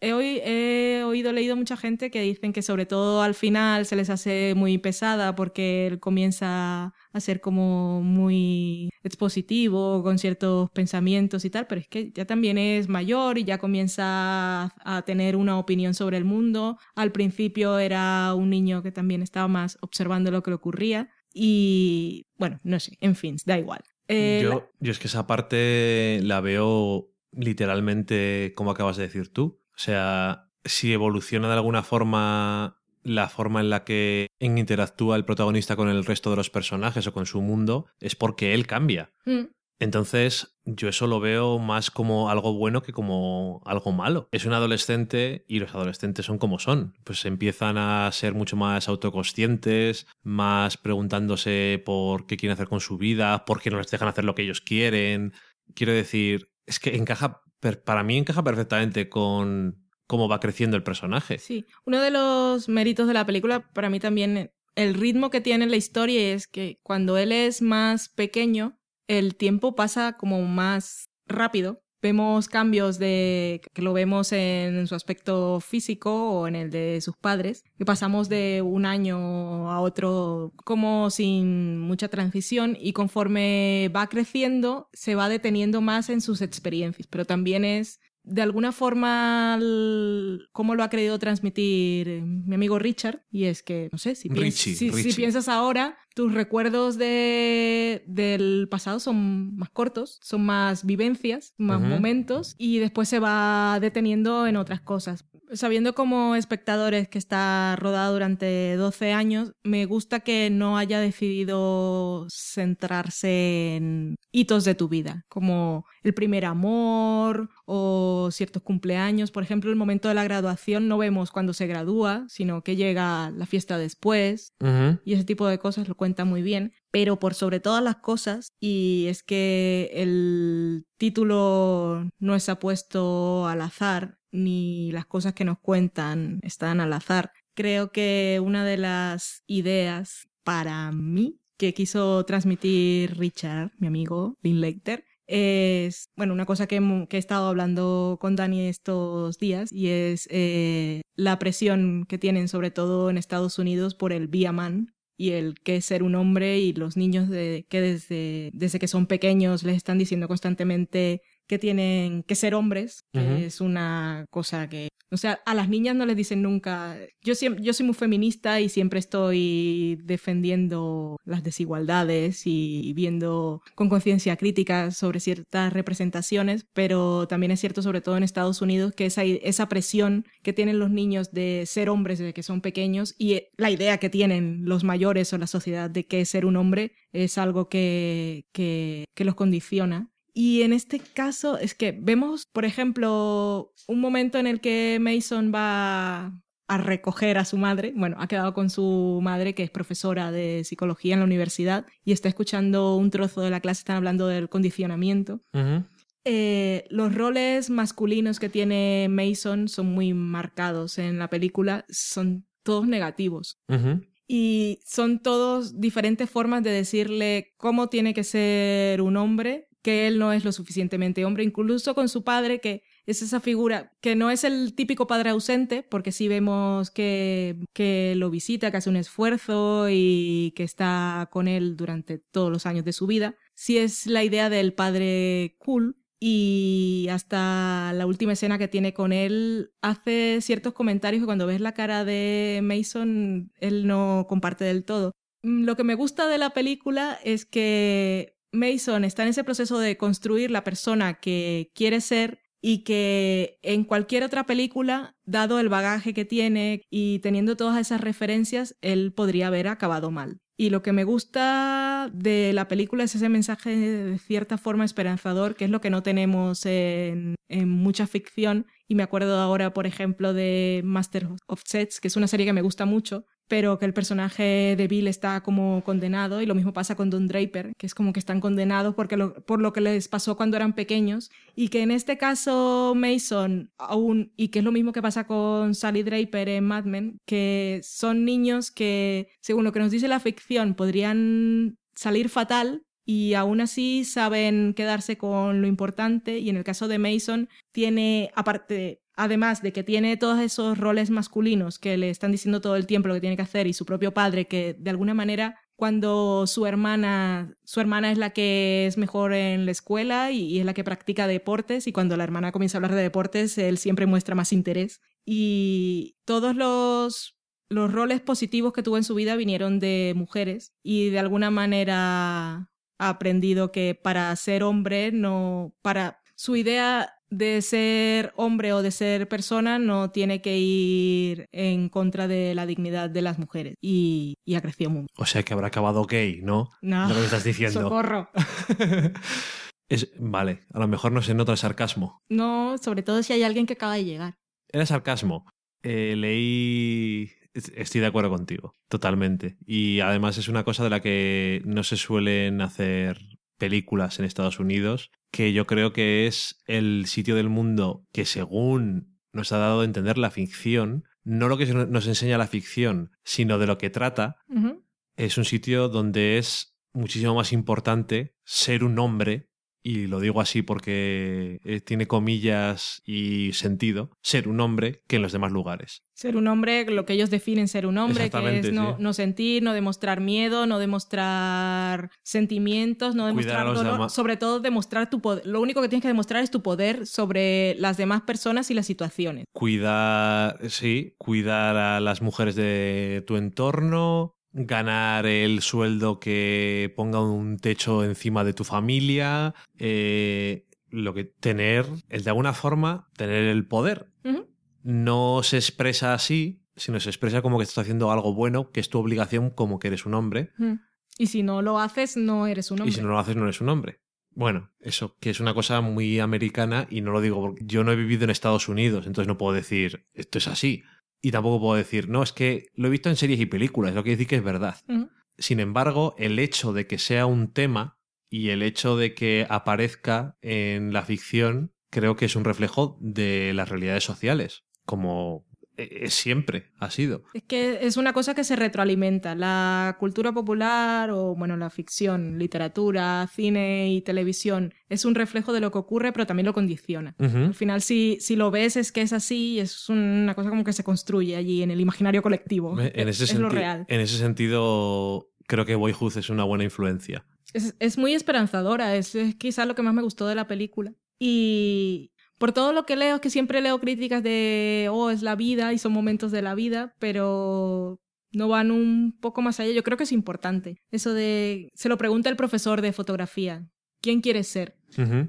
he, he oído, leído mucha gente que dicen que sobre todo al final se les hace muy pesada porque él comienza a ser como muy expositivo con ciertos pensamientos y tal, pero es que ya también es mayor y ya comienza a tener una opinión sobre el mundo. Al principio era un niño que también estaba más observando lo que le ocurría y bueno, no sé, en fin, da igual. Eh, yo, yo es que esa parte la veo literalmente como acabas de decir tú. O sea, si evoluciona de alguna forma la forma en la que interactúa el protagonista con el resto de los personajes o con su mundo, es porque él cambia. Mm. Entonces, yo eso lo veo más como algo bueno que como algo malo. Es un adolescente y los adolescentes son como son. Pues empiezan a ser mucho más autoconscientes, más preguntándose por qué quieren hacer con su vida, por qué no les dejan hacer lo que ellos quieren. Quiero decir, es que encaja, para mí encaja perfectamente con cómo va creciendo el personaje. Sí, uno de los méritos de la película, para mí también, el ritmo que tiene la historia es que cuando él es más pequeño, el tiempo pasa como más rápido. Vemos cambios de que lo vemos en su aspecto físico o en el de sus padres, que pasamos de un año a otro como sin mucha transición y conforme va creciendo se va deteniendo más en sus experiencias, pero también es de alguna forma cómo lo ha querido transmitir eh, mi amigo Richard y es que no sé si, si, piensas ahora tus recuerdos de, del pasado son más cortos, son más vivencias, más momentos y después se va deteniendo en otras cosas sabiendo como espectadores que está rodado durante 12 años, me gusta que no haya decidido centrarse en hitos de tu vida, como el primer amor o ciertos cumpleaños. Por ejemplo, el momento de la graduación no vemos cuando se gradúa, sino que llega la fiesta después y ese tipo de cosas lo cuenta muy bien. Pero por sobre todas las cosas, y es que el título no es apuesto al azar, ni las cosas que nos cuentan están al azar. Creo que una de las ideas para mí que quiso transmitir Richard, mi amigo Linklater, es, bueno, una cosa que, he estado hablando con Dani estos días y es eh, la presión que tienen sobre todo en Estados Unidos por el Viaman y el que es ser un hombre y los niños de, que desde, desde que son pequeños les están diciendo constantemente que tienen que ser hombres, que es una cosa que, o sea, a las niñas no les dicen nunca, yo, siempre, yo soy muy feminista y siempre estoy defendiendo las desigualdades y viendo con conciencia crítica sobre ciertas representaciones, pero también es cierto, sobre todo en Estados Unidos, que esa, esa presión que tienen los niños de ser hombres desde que son pequeños y la idea que tienen los mayores o la sociedad de que ser un hombre es algo que, que, que los condiciona y en este caso es que vemos, por ejemplo, un momento en el que Mason va a recoger a su madre, bueno, ha quedado con su madre que es profesora de psicología en la universidad y está escuchando un trozo de la clase, están hablando del condicionamiento. Eh, los roles masculinos que tiene Mason son muy marcados en la película, son todos negativos. Y son todos diferentes formas de decirle cómo tiene que ser un hombre que él no es lo suficientemente hombre, incluso con su padre, que es esa figura que no es el típico padre ausente, porque sí vemos que, que lo visita, que hace un esfuerzo y que está con él durante todos los años de su vida. Sí es la idea del padre cool, y hasta la última escena que tiene con él hace ciertos comentarios que cuando ves la cara de Mason él no comparte del todo. Mm, lo que me gusta de la película es que Mason está en ese proceso de construir la persona que quiere ser y que en cualquier otra película, dado el bagaje que tiene y teniendo todas esas referencias, él podría haber acabado mal. Y lo que me gusta de la película es ese mensaje de cierta forma esperanzador, que es lo que no tenemos en, en mucha ficción. Y me acuerdo ahora, por ejemplo, de Master of Sets, que es una serie que me gusta mucho, pero que el personaje de Bill está como condenado y lo mismo pasa con Don Draper, que es como que están condenados porque por lo que les pasó cuando eran pequeños y que en este caso Mason aún, y que es lo mismo que pasa con Sally Draper en Mad Men, que son niños que, según lo que nos dice la ficción, podrían salir fatal, y aún así saben quedarse con lo importante y en el caso de Mason tiene, aparte, además de que tiene todos esos roles masculinos que le están diciendo todo el tiempo lo que tiene que hacer y su propio padre que de alguna manera cuando su hermana, su hermana es la que es mejor en la escuela y, es la que practica deportes y cuando la hermana comienza a hablar de deportes, él siempre muestra más interés. Y todos los, los roles positivos que tuvo en su vida vinieron de mujeres y de alguna manera ha aprendido que para ser hombre no, para su idea de ser hombre o de ser persona no tiene que ir en contra de la dignidad de las mujeres. Y, y ha crecido mucho. O sea que habrá acabado gay, ¿no? No. Lo que estás diciendo. Socorro. es, vale, a lo mejor no se nota el sarcasmo. No, sobre todo si hay alguien que acaba de llegar. Era sarcasmo. Eh, leí. Estoy de acuerdo contigo, totalmente. Y además es una cosa de la que no se suelen hacer películas en Estados Unidos que yo creo que es el sitio del mundo que según nos ha dado a entender la ficción, no lo que nos enseña la ficción, sino de lo que trata, es un sitio donde es muchísimo más importante ser un hombre y lo digo así porque eh, tiene comillas y sentido, ser un hombre que en los demás lugares. Ser un hombre, lo que ellos definen ser un hombre, que es no, sentir, no demostrar miedo, no demostrar sentimientos, no demostrar dolor, sobre todo demostrar tu poder. Lo único que tienes que demostrar es tu poder sobre las demás personas y las situaciones. Cuidar, sí, cuidar a las mujeres de tu entorno, ganar el sueldo que ponga un techo encima de tu familia, eh, lo que tener, el de alguna forma, tener el poder. No se expresa así, sino se expresa como que estás haciendo algo bueno, que es tu obligación como que eres un hombre. Y si no lo haces, no eres un hombre. Y si no lo haces, no eres un hombre. Bueno, eso, que es una cosa muy americana y no lo digo porque yo no he vivido en Estados Unidos, entonces no puedo decir esto es así. Y tampoco puedo decir, no, es que lo he visto en series y películas, lo que decir que es verdad. Sin embargo, el hecho de que sea un tema y el hecho de que aparezca en la ficción, creo que es un reflejo de las realidades sociales, como es siempre ha sido. Es que es una cosa que se retroalimenta. La cultura popular o, bueno, la ficción, literatura, cine y televisión es un reflejo de lo que ocurre, pero también lo condiciona. Al final, si, si lo ves, es que es así, es una cosa como que se construye allí en el imaginario colectivo. En ese es lo real. En ese sentido, creo que Boyhood es una buena influencia. Es, es muy esperanzadora, es, es quizás lo que más me gustó de la película. Y, por todo lo que leo, que siempre leo críticas de, oh, es la vida y son momentos de la vida, pero no van un poco más allá. Yo creo que es importante. Eso de, se lo pregunta el profesor de fotografía, ¿quién quieres ser?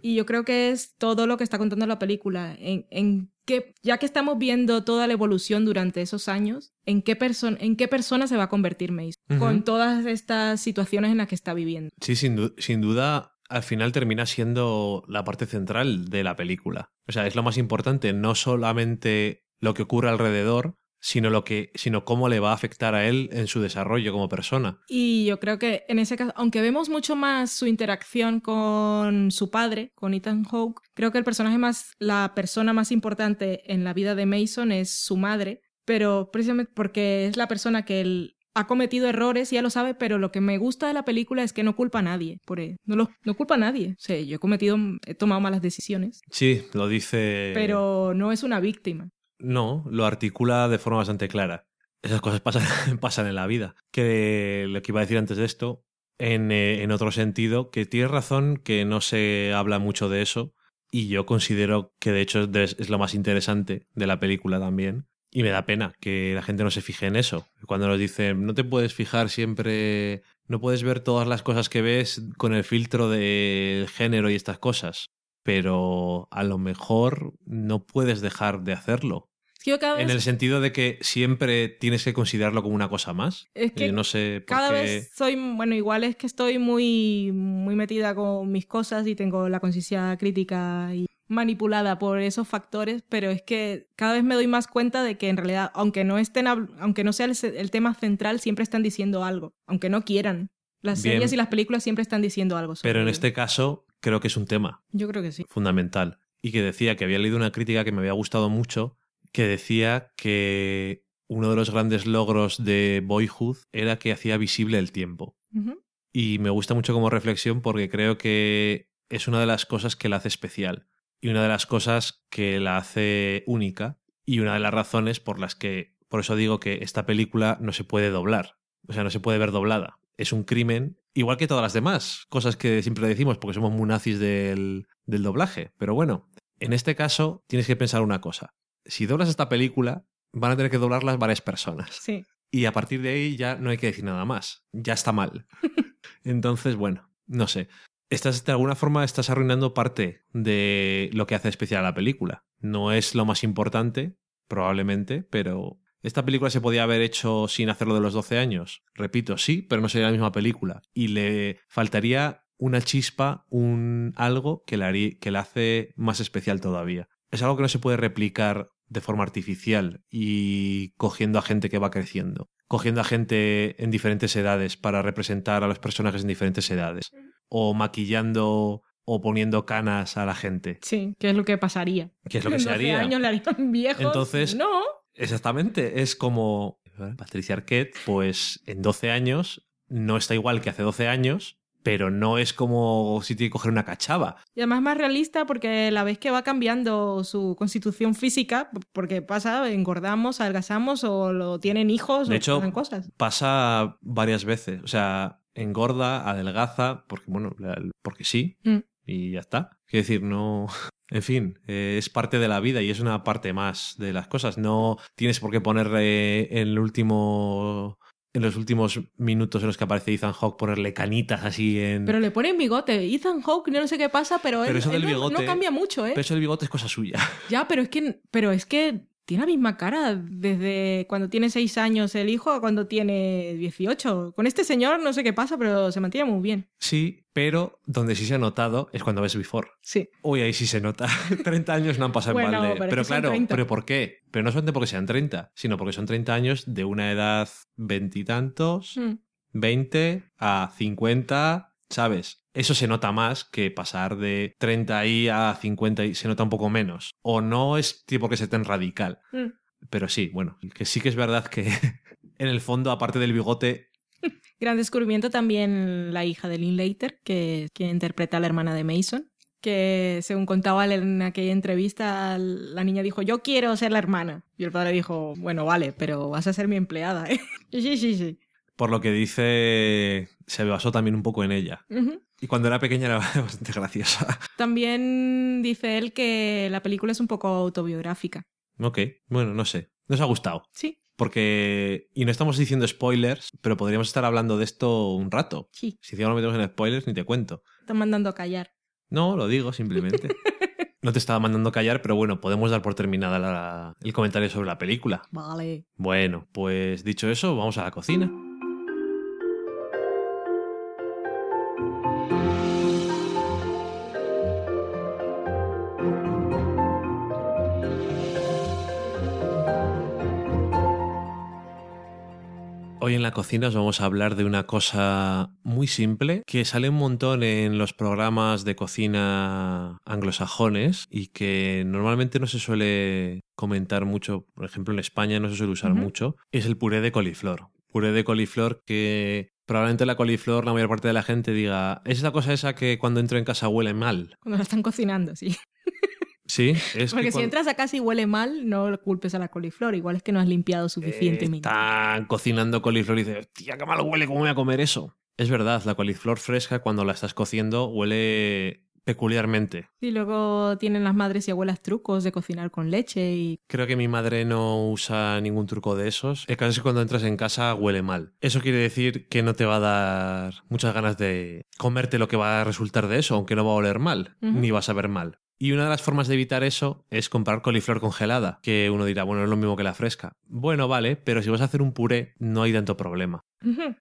Y yo creo que es todo lo que está contando la película. En, en qué, ya que estamos viendo toda la evolución durante esos años, ¿en qué, en qué persona se va a convertir Mace? Con todas estas situaciones en las que está viviendo. Sí, sin, sin duda al final termina siendo la parte central de la película. O sea, es lo más importante, no solamente lo que ocurre alrededor, sino lo que sino cómo le va a afectar a él en su desarrollo como persona. Y yo creo que en ese caso, aunque vemos mucho más su interacción con su padre, con Ethan Hawke, creo que el personaje más la persona más importante en la vida de Mason es su madre, pero precisamente porque es la persona que él ha cometido errores, ya lo sabe, pero lo que me gusta de la película es que no culpa a nadie por él. No, lo, no culpa a nadie. O sea, yo he cometido, he tomado malas decisiones. Sí, lo dice. Pero no es una víctima. No, lo articula de forma bastante clara. Esas cosas pasan, pasan en la vida. Que lo que iba a decir antes de esto, en, eh, en otro sentido, que tienes razón que no se habla mucho de eso. Y yo considero que de hecho es lo más interesante de la película también y me da pena que la gente no se fije en eso. Cuando nos dicen, no te puedes fijar siempre, no puedes ver todas las cosas que ves con el filtro del género y estas cosas. Pero a lo mejor no puedes dejar de hacerlo. En el sentido de que siempre tienes que considerarlo como una cosa más. Es que no sé cada vez soy, bueno, igual es que estoy muy, muy metida con mis cosas y tengo la conciencia crítica y manipulada por esos factores, pero es que cada vez me doy más cuenta de que en realidad, aunque no estén, aunque no sea el, tema central, siempre están diciendo algo, aunque no quieran. Las series y las películas siempre están diciendo algo. pero en este caso, creo que es un tema. Yo creo que sí. Fundamental. Y que decía que había leído una crítica que me había gustado mucho, que decía que uno de los grandes logros de Boyhood era que hacía visible el tiempo. y me gusta mucho como reflexión porque creo que es una de las cosas que la hace especial y una de las cosas que la hace única y una de las razones por las que, por eso digo que esta película no se puede doblar, o sea, no se puede ver doblada. Es un crimen, igual que todas las demás, cosas que siempre decimos porque somos muy nazis del, del doblaje. Pero bueno, en este caso tienes que pensar una cosa. Si doblas esta película, van a tener que doblarlas varias personas. Sí. Y a partir de ahí ya no hay que decir nada más. Ya está mal. Entonces, bueno, no sé. Estás, de alguna forma estás arruinando parte de lo que hace especial a la película. No es lo más importante, probablemente, pero ¿esta película se podía haber hecho sin hacerlo de los 12 años? Repito, sí, pero no sería la misma película. Y le faltaría una chispa, un algo que la, que la hace más especial todavía. Es algo que no se puede replicar de forma artificial y cogiendo a gente que va creciendo, cogiendo a gente en diferentes edades para representar a los personajes en diferentes edades, o maquillando o poniendo canas a la gente. Sí, ¿qué es lo que pasaría? ¿Qué es lo que En se 12 haría? años le harían viejos. Entonces- No. Exactamente, es como Patricia Arquette, pues en 12 años no está igual que hace 12 años, pero no es como si tiene que coger una cachava. Y además más realista porque la vez que va cambiando su constitución física, porque pasa, engordamos, adelgazamos o lo tienen hijos De o hecho, pasan cosas. Pasa varias veces, o sea, engorda, adelgaza, porque bueno, porque sí, Mm. y ya está. Quiero decir, no... En fin, eh, es parte de la vida y es una parte más de las cosas. No tienes por qué ponerle en el último... En los últimos minutos en los que aparece Ethan Hawke, ponerle canitas así en... Pero le ponen bigote. Ethan Hawke, no sé qué pasa, pero, Pero él, eso del él no- no, bigote- cambia mucho, ¿eh? Pero eso del bigote es cosa suya. Ya, pero es que, pero es que tiene la misma cara desde cuando tiene 6 años el hijo a cuando tiene 18. Con este señor no sé qué pasa, pero se mantiene muy bien. Sí, pero donde sí se ha notado es cuando ves Before. Sí. Uy, ahí sí se nota. 30 años no han pasado Bueno, en balde. pero Pero, claro, 30. ¿pero por qué? Pero no solamente porque sean 30, sino porque son 30 años de una edad veintitantos, Mm. 20 a 50, ¿sabes? Eso se nota más que pasar de 30 y a 50 y se nota un poco menos. O no es tipo que sea tan radical. Mm. Pero sí, bueno, que sí que es verdad que en el fondo, aparte del bigote, Gran descubrimiento también la hija de Linklater, que, que interpreta a la hermana de Mason. Que según contaba en aquella entrevista, la niña dijo, yo quiero ser la hermana. Y el padre dijo, bueno, vale, pero vas a ser mi empleada, ¿eh? Sí, sí, sí. por lo que dice, se basó también un poco en ella. Y cuando era pequeña era bastante graciosa. También dice él que la película es un poco autobiográfica. Ok, bueno, no sé. Nos ha gustado. Sí, Porque, y no estamos diciendo spoilers, pero podríamos estar hablando de esto un rato. sí. Si encima nos metemos en spoilers, ni te cuento. Están mandando a callar. No, lo digo simplemente. No te estaba mandando callar, pero bueno, podemos dar por terminada la- el comentario sobre la película. Vale. Bueno, pues dicho eso, vamos a la cocina. En la cocina os vamos a hablar de una cosa muy simple que sale un montón en los programas de cocina anglosajones y que normalmente no se suele comentar mucho, por ejemplo en España no se suele usar mucho, es el puré de coliflor. Puré de coliflor que probablemente la coliflor la mayor parte de la gente diga, es la cosa esa que cuando entro en casa huele mal. Cuando la están cocinando, sí. Sí, es Porque que si entras a casa y huele mal, no culpes a la coliflor. Igual es que no has limpiado suficientemente. Están cocinando coliflor y dices, tía, qué mal huele, ¿cómo voy a comer eso? Es verdad, la coliflor fresca cuando la estás cociendo huele peculiarmente. Y luego tienen las madres y abuelas trucos de cocinar con leche y... Creo que mi madre no usa ningún truco de esos. El caso es que cuando entras en casa huele mal. Eso quiere decir que no te va a dar muchas ganas de comerte lo que va a resultar de eso, aunque no va a oler mal, ni va a saber mal. Y una de las formas de evitar eso es comprar coliflor congelada, que uno dirá, bueno, es lo mismo que la fresca. Bueno, vale, pero si vas a hacer un puré, no hay tanto problema.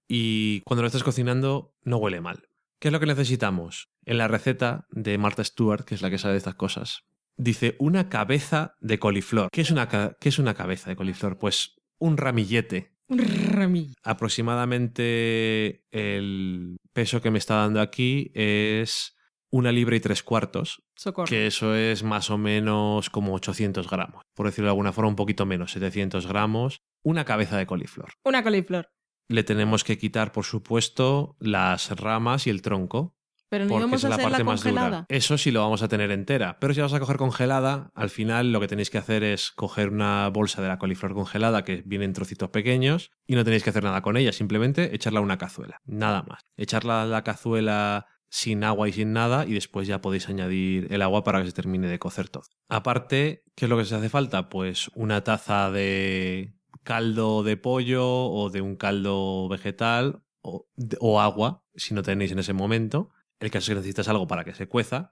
Y cuando lo estás cocinando no huele mal. ¿Qué es lo que necesitamos? En la receta de Martha Stewart, que es la que sabe de estas cosas, dice una cabeza de coliflor. ¿Qué es una, qué es una cabeza de coliflor? Pues un ramillete. Un rami. Aproximadamente el peso que me está dando aquí es una libra y tres cuartos, Socorro. que eso es más o menos como 800 gramos. Por decirlo de alguna forma, un poquito menos, 700 gramos. Una cabeza de coliflor. Una coliflor. le tenemos que quitar, por supuesto, las ramas y el tronco. Pero no porque es a la parte más dura. Eso sí lo vamos a tener entera. Pero si la vas a coger congelada, al final lo que tenéis que hacer es coger una bolsa de la coliflor congelada que viene en trocitos pequeños y no tenéis que hacer nada con ella, simplemente echarla a una cazuela. Nada más. Echarla a la cazuela sin agua y sin nada y después ya podéis añadir el agua para que se termine de cocer todo. Aparte, ¿qué es lo que se hace falta? Pues una taza de caldo de pollo o de un caldo vegetal o, o agua, si no tenéis en ese momento. El caso es que necesitas algo para que se cueza.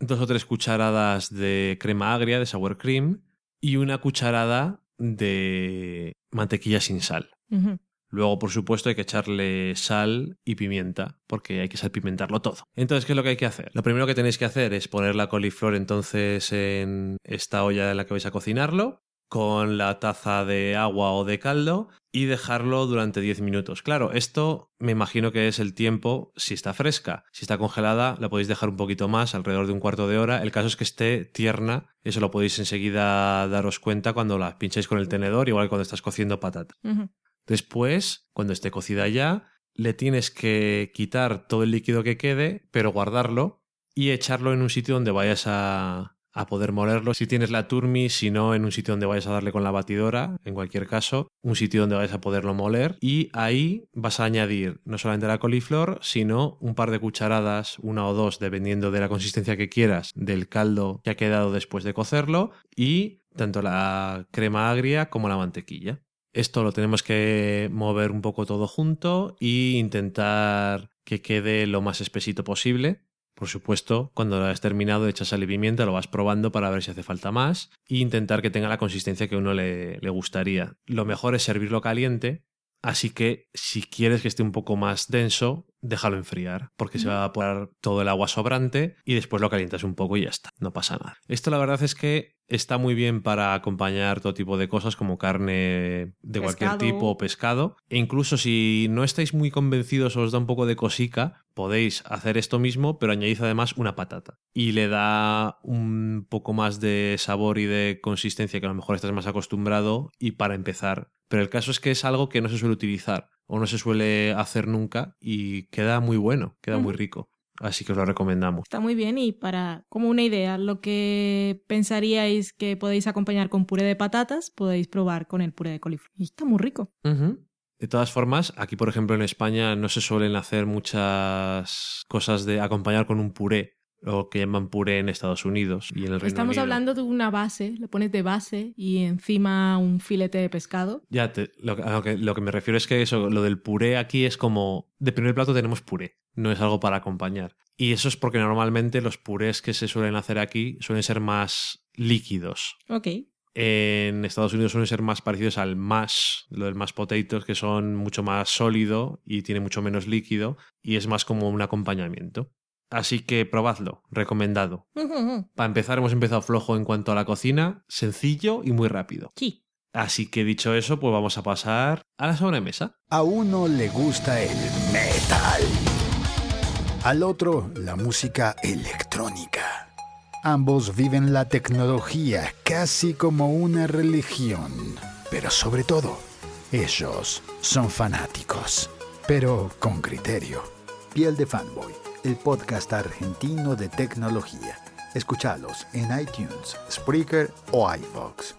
Dos o tres cucharadas de crema agria, de sour cream, y una cucharada de mantequilla sin sal. Luego, por supuesto, hay que echarle sal y pimienta, porque hay que salpimentarlo todo. Entonces, ¿qué es lo que hay que hacer? Lo primero que tenéis que hacer es poner la coliflor entonces en esta olla en la que vais a cocinarlo, con la taza de agua o de caldo, y dejarlo durante 10 minutos. Claro, esto me imagino que es el tiempo si está fresca. Si está congelada, la podéis dejar un poquito más, alrededor de un cuarto de hora. El caso es que esté tierna, eso lo podéis enseguida daros cuenta cuando la pincháis con el tenedor, igual que cuando estás cociendo patata. Después, cuando esté cocida ya, le tienes que quitar todo el líquido que quede, pero guardarlo y echarlo en un sitio donde vayas a, poder molerlo. Si tienes la turmi, si no, en un sitio donde vayas a darle con la batidora, en cualquier caso, un sitio donde vayas a poderlo moler. Y ahí vas a añadir no solamente la coliflor, sino un par de cucharadas, una o dos, dependiendo de la consistencia que quieras, del caldo que ha quedado después de cocerlo, y tanto la crema agria como la mantequilla. Esto lo tenemos que mover un poco todo junto e intentar que quede lo más espesito posible. Por supuesto, cuando lo has terminado, echas sal y pimienta, lo vas probando para ver si hace falta más e intentar que tenga la consistencia que a uno le, le gustaría. Lo mejor es servirlo caliente, así que si quieres que esté un poco más denso, déjalo enfriar, porque se va a evaporar todo el agua sobrante y después lo calientas un poco y ya está, no pasa nada. Esto la verdad es que está muy bien para acompañar todo tipo de cosas como carne de cualquier tipo o pescado. E incluso si no estáis muy convencidos o os da un poco de cosica, podéis hacer esto mismo, pero añadid además una patata. Y le da un poco más de sabor y de consistencia que a lo mejor estás más acostumbrado y para empezar. Pero el caso es que es algo que no se suele utilizar o no se suele hacer nunca y queda muy bueno, queda muy rico. Así que os lo recomendamos. Está muy bien y para, como una idea, lo que pensaríais que podéis acompañar con puré de patatas, podéis probar con el puré de coliflor. Y está muy rico. De todas formas, aquí por ejemplo en España no se suelen hacer muchas cosas de acompañar con un puré, lo que llaman puré en Estados Unidos y en el Reino Estamos Unido. hablando de una base, le pones de base y encima un filete de pescado. Ya, te- lo, lo que, lo que me refiero es que eso, lo del puré aquí es como, de primer plato tenemos puré, no es algo para acompañar. Y eso es porque normalmente los purés que se suelen hacer aquí suelen ser más líquidos. Ok. En Estados Unidos suelen ser más parecidos al mash, lo del mash potatoes, que son mucho más sólido y tiene mucho menos líquido y es más como un acompañamiento. Así que probadlo, recomendado. Para empezar, hemos empezado flojo en cuanto a la cocina, sencillo y muy rápido. Sí. Así que dicho eso, pues vamos a pasar a la sobremesa. A uno le gusta el metal. Al otro la música electrónica. Ambos viven la tecnología casi como una religión. Pero sobre todo, ellos son fanáticos. Pero con criterio. Piel de Fanboy, el podcast argentino de tecnología. Escuchalos en iTunes, Spreaker o iVoox.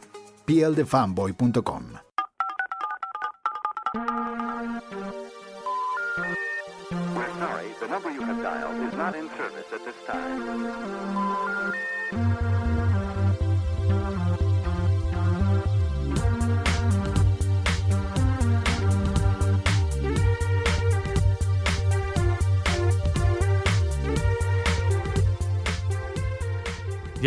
pieldefanboy.com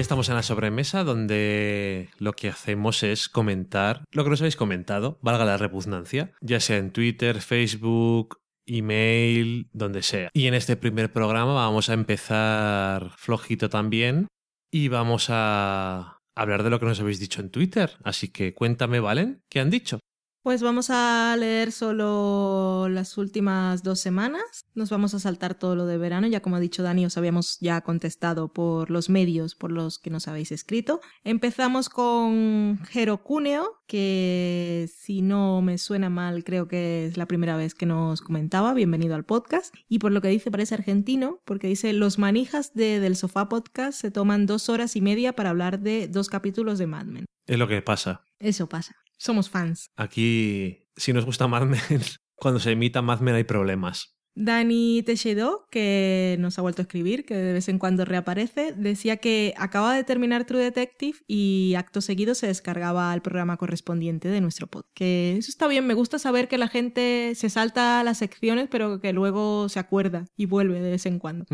estamos en la sobremesa donde lo que hacemos es comentar lo que nos habéis comentado, valga la repugnancia, ya sea en Twitter, Facebook, email, donde sea. Y en este primer programa vamos a empezar flojito también y vamos a hablar de lo que nos habéis dicho en Twitter. Así que cuéntame, Valen, ¿qué han dicho? Pues vamos a leer solo las últimas dos semanas. Nos vamos a saltar todo lo de verano. Ya como ha dicho Dani, os habíamos ya contestado por los medios por los que nos habéis escrito. Empezamos con Cuneo, que si no me suena mal, creo que es la primera vez que nos comentaba. Bienvenido al podcast. Y por lo que dice, parece argentino, porque dice: Los manijas de Del Sofá Podcast se toman dos horas y media para hablar de dos capítulos de Mad Men. Es lo que pasa. Eso pasa. Somos fans. Aquí, si nos gusta Mad Men, cuando se emita Mad Men hay problemas. Dani Teixedo, que nos ha vuelto a escribir, que de vez en cuando reaparece, decía que acaba de terminar True Detective y acto seguido se descargaba el programa correspondiente de nuestro pod. Que eso está bien, me gusta saber que la gente se salta las secciones, pero que luego se acuerda y vuelve de vez en cuando.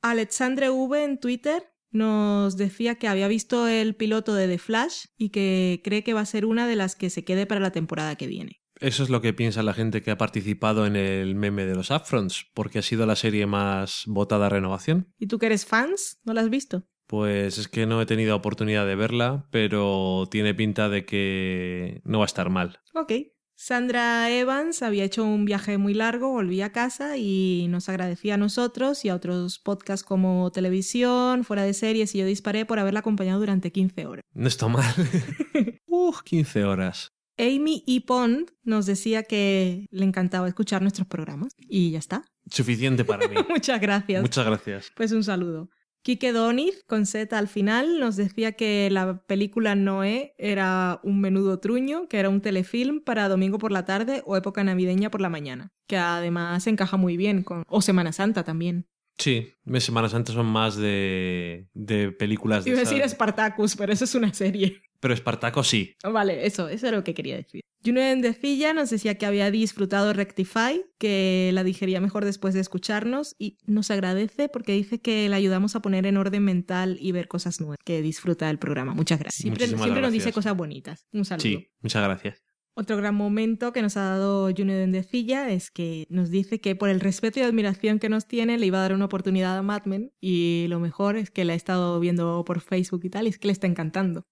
Alexandre V en Twitter nos decía que había visto el piloto de The Flash y que cree que va a ser una de las que se quede para la temporada que viene. Eso es lo que piensa la gente que ha participado en el meme de los Upfronts, porque ha sido la serie más votada a renovación. ¿Y tú que eres fans? ¿No la has visto? Pues es que no he tenido oportunidad de verla, pero tiene pinta de que no va a estar mal. Ok. Sandra Evans había hecho un viaje muy largo, volvía a casa y nos agradecía a nosotros y a otros podcasts como Televisión, Fuera de Series y Yo Disparé por haberla acompañado durante 15 horas. No está mal. uh, 15 horas. Amy y Pond nos decía que le encantaba escuchar nuestros programas y ya está. Suficiente para mí. Muchas gracias. Muchas gracias. Pues un saludo. Kike Doniz, con Z al final, nos decía que la película Noé era un menudo truño, que era un telefilm para domingo por la tarde o época navideña por la mañana, que además encaja muy bien con... o Semana Santa también. Sí, Semana Santa son más de, de películas de... Iba a decir Spartacus, pero eso es una serie. Pero Espartaco sí. Vale, eso, eso es lo que quería decir. Juno Endecilla nos decía que había disfrutado Rectify, que la digería mejor después de escucharnos y nos agradece porque dice que le ayudamos a poner en orden mental y ver cosas nuevas, que disfruta del programa. Muchas gracias. Siempre, siempre nos dice cosas bonitas. Un saludo. Sí, muchas gracias. Otro gran momento que nos ha dado Junior Endecilla es que nos dice que por el respeto y admiración que nos tiene le iba a dar una oportunidad a Mad Men y lo mejor es que la ha estado viendo por Facebook y tal y es que le está encantando.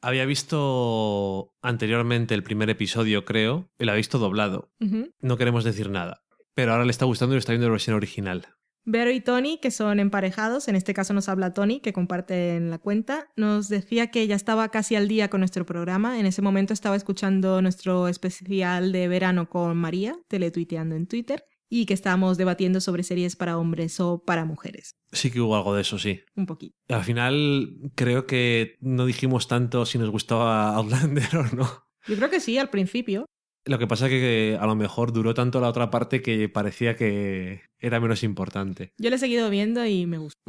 Había visto anteriormente el primer episodio, creo, y lo ha visto doblado. No queremos decir nada, pero ahora le está gustando y lo está viendo en versión original. Vero y Tony, que son emparejados, en este caso nos habla Tony, que comparte en la cuenta, nos decía que ya estaba casi al día con nuestro programa. En ese momento estaba escuchando nuestro especial de verano con María, teletuiteando en Twitter, y que estábamos debatiendo sobre series para hombres o para mujeres. Sí que hubo algo de eso, sí. Un poquito. Al final creo que no dijimos tanto si nos gustaba Outlander o no. Yo creo que sí, al principio. Lo que pasa es que a lo mejor duró tanto la otra parte que parecía que era menos importante. Yo le he seguido viendo y me gusta.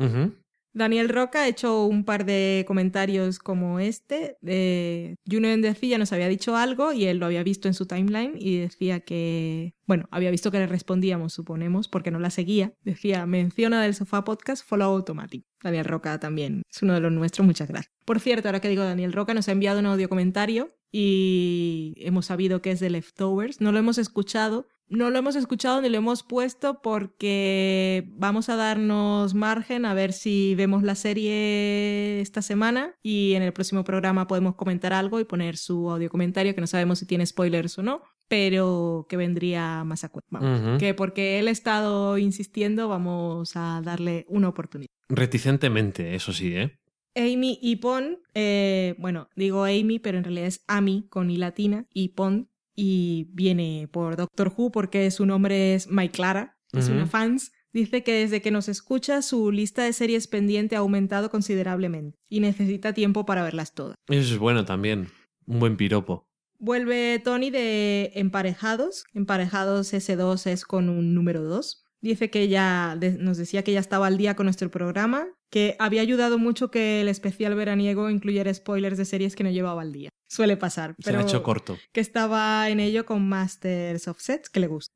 Daniel Roca ha hecho un par de comentarios como este. Eh, Juno decía nos había dicho algo y él lo había visto en su timeline y decía que, bueno, había visto que le respondíamos, suponemos, porque no la seguía. Decía, menciona del sofá podcast Follow Automatic. Daniel Roca también es uno de los nuestros, muchas gracias. Por cierto, ahora que digo Daniel Roca, nos ha enviado un audio comentario y hemos sabido que es de Leftovers. No lo hemos escuchado, no lo hemos escuchado ni lo hemos puesto porque vamos a darnos margen a ver si vemos la serie esta semana y en el próximo programa podemos comentar algo y poner su audio comentario que no sabemos si tiene spoilers o no, pero que vendría más a cuenta. Que porque él ha estado insistiendo vamos a darle una oportunidad. Reticentemente, eso sí, ¿eh? Amy y Pon, eh, bueno, digo Amy, pero en realidad es Amy con I latina y Pon y viene por Doctor Who porque su nombre es Mike Clara, es una fans. Dice que desde que nos escucha su lista de series pendiente ha aumentado considerablemente y necesita tiempo para verlas todas. Eso es bueno también, un buen piropo. Vuelve Tony de Emparejados. Emparejados S2 es con un número 2. Dice que ya nos decía que ya estaba al día con nuestro programa, que había ayudado mucho que el especial veraniego incluyera spoilers de series que no llevaba al día. Suele pasar, pero Se ha hecho corto. que estaba en ello con Masters of Sets, que le gusta.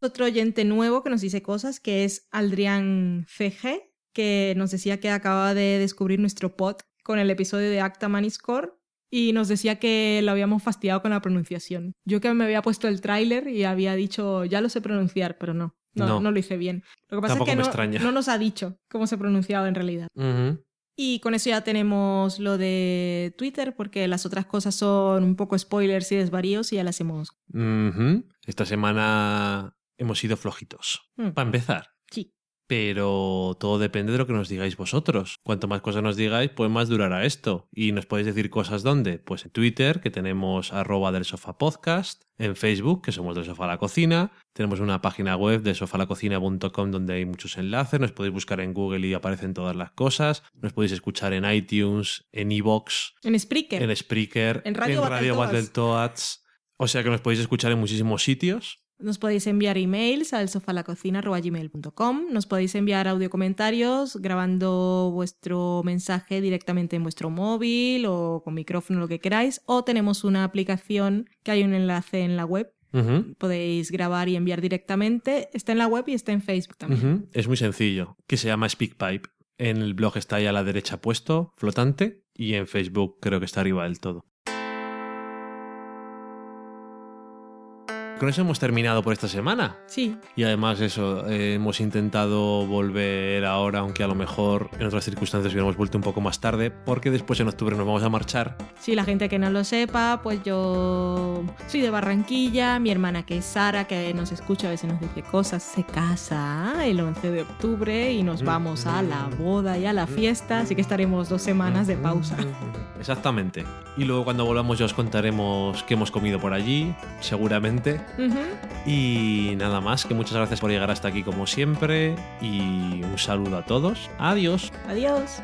Otro oyente nuevo que nos dice cosas, que es Aldrian CG, que nos decía que acababa de descubrir nuestro pod con el episodio de Acta Maniscore y nos decía que lo habíamos fastidiado con la pronunciación. Yo que me había puesto el tráiler y había dicho, ya lo sé pronunciar, pero no. No, no, lo hice bien. Lo que pasa es que no, no, nos ha dicho cómo se pronunciaba en realidad. Y con eso ya tenemos lo de Twitter, porque las otras cosas son un poco spoilers y desvaríos y ya las hemos. Esta semana hemos sido flojitos. Mm. Para empezar. Pero todo depende de lo que nos digáis vosotros. Cuanto más cosas nos digáis, pues más durará esto. Y nos podéis decir cosas dónde. Pues en Twitter, que tenemos arroba del sofá podcast. En Facebook, que somos del sofá a la cocina. Tenemos una página web de sofalacocina.com donde hay muchos enlaces. Nos podéis buscar en Google y aparecen todas las cosas. Nos podéis escuchar en iTunes, en iVoox, En Spreaker. en Spreaker, En Radio Battletoads. Battletoads. O sea que nos podéis escuchar en muchísimos sitios. Nos podéis enviar emails al sofalacocina.gmail.com. Nos podéis enviar audio comentarios grabando vuestro mensaje directamente en vuestro móvil o con micrófono, lo que queráis. O tenemos una aplicación que hay un enlace en la web. Podéis grabar y enviar directamente. Está en la web y está en Facebook también. Es muy sencillo, que se llama SpeakPipe. En el blog está ahí a la derecha puesto, flotante, y en Facebook creo que está arriba del todo. Con eso hemos terminado por esta semana. Sí, Y además eso, eh, hemos intentado volver ahora, aunque a lo mejor en otras circunstancias hubiéramos vuelto un poco más tarde, porque después en octubre nos vamos a marchar. Sí, la gente que no lo sepa, pues yo soy de Barranquilla, mi hermana que es Sara, que nos escucha, a veces nos dice cosas, se casa el 11 de octubre y nos vamos a la boda y a la fiesta, así que estaremos dos semanas de pausa. Exactamente. Y luego cuando volvamos ya os contaremos qué hemos comido por allí, seguramente. Y nada más, que muchas gracias por llegar hasta aquí como siempre y un saludo a todos. Adiós. Adiós.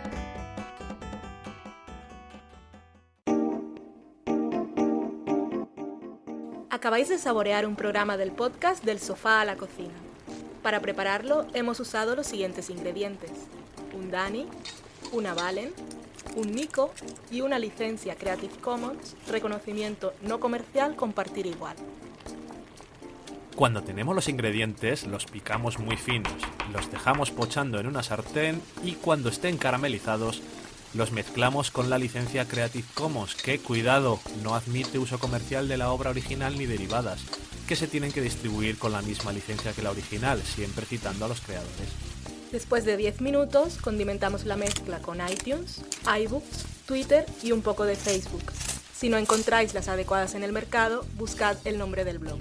Acabáis de saborear un programa del podcast Del sofá a la cocina. Para prepararlo hemos usado los siguientes ingredientes. Un Dani, una Valen, un Nico y una licencia Creative Commons, reconocimiento no comercial compartir igual. Cuando tenemos los ingredientes, los picamos muy finos, los dejamos pochando en una sartén y cuando estén caramelizados, los mezclamos con la licencia Creative Commons, que, cuidado, no admite uso comercial de la obra original ni derivadas, que se tienen que distribuir con la misma licencia que la original, siempre citando a los creadores. Después de 10 minutos, condimentamos la mezcla con iTunes, iBooks, Twitter y un poco de Facebook. Si no encontráis las adecuadas en el mercado, buscad el nombre del blog.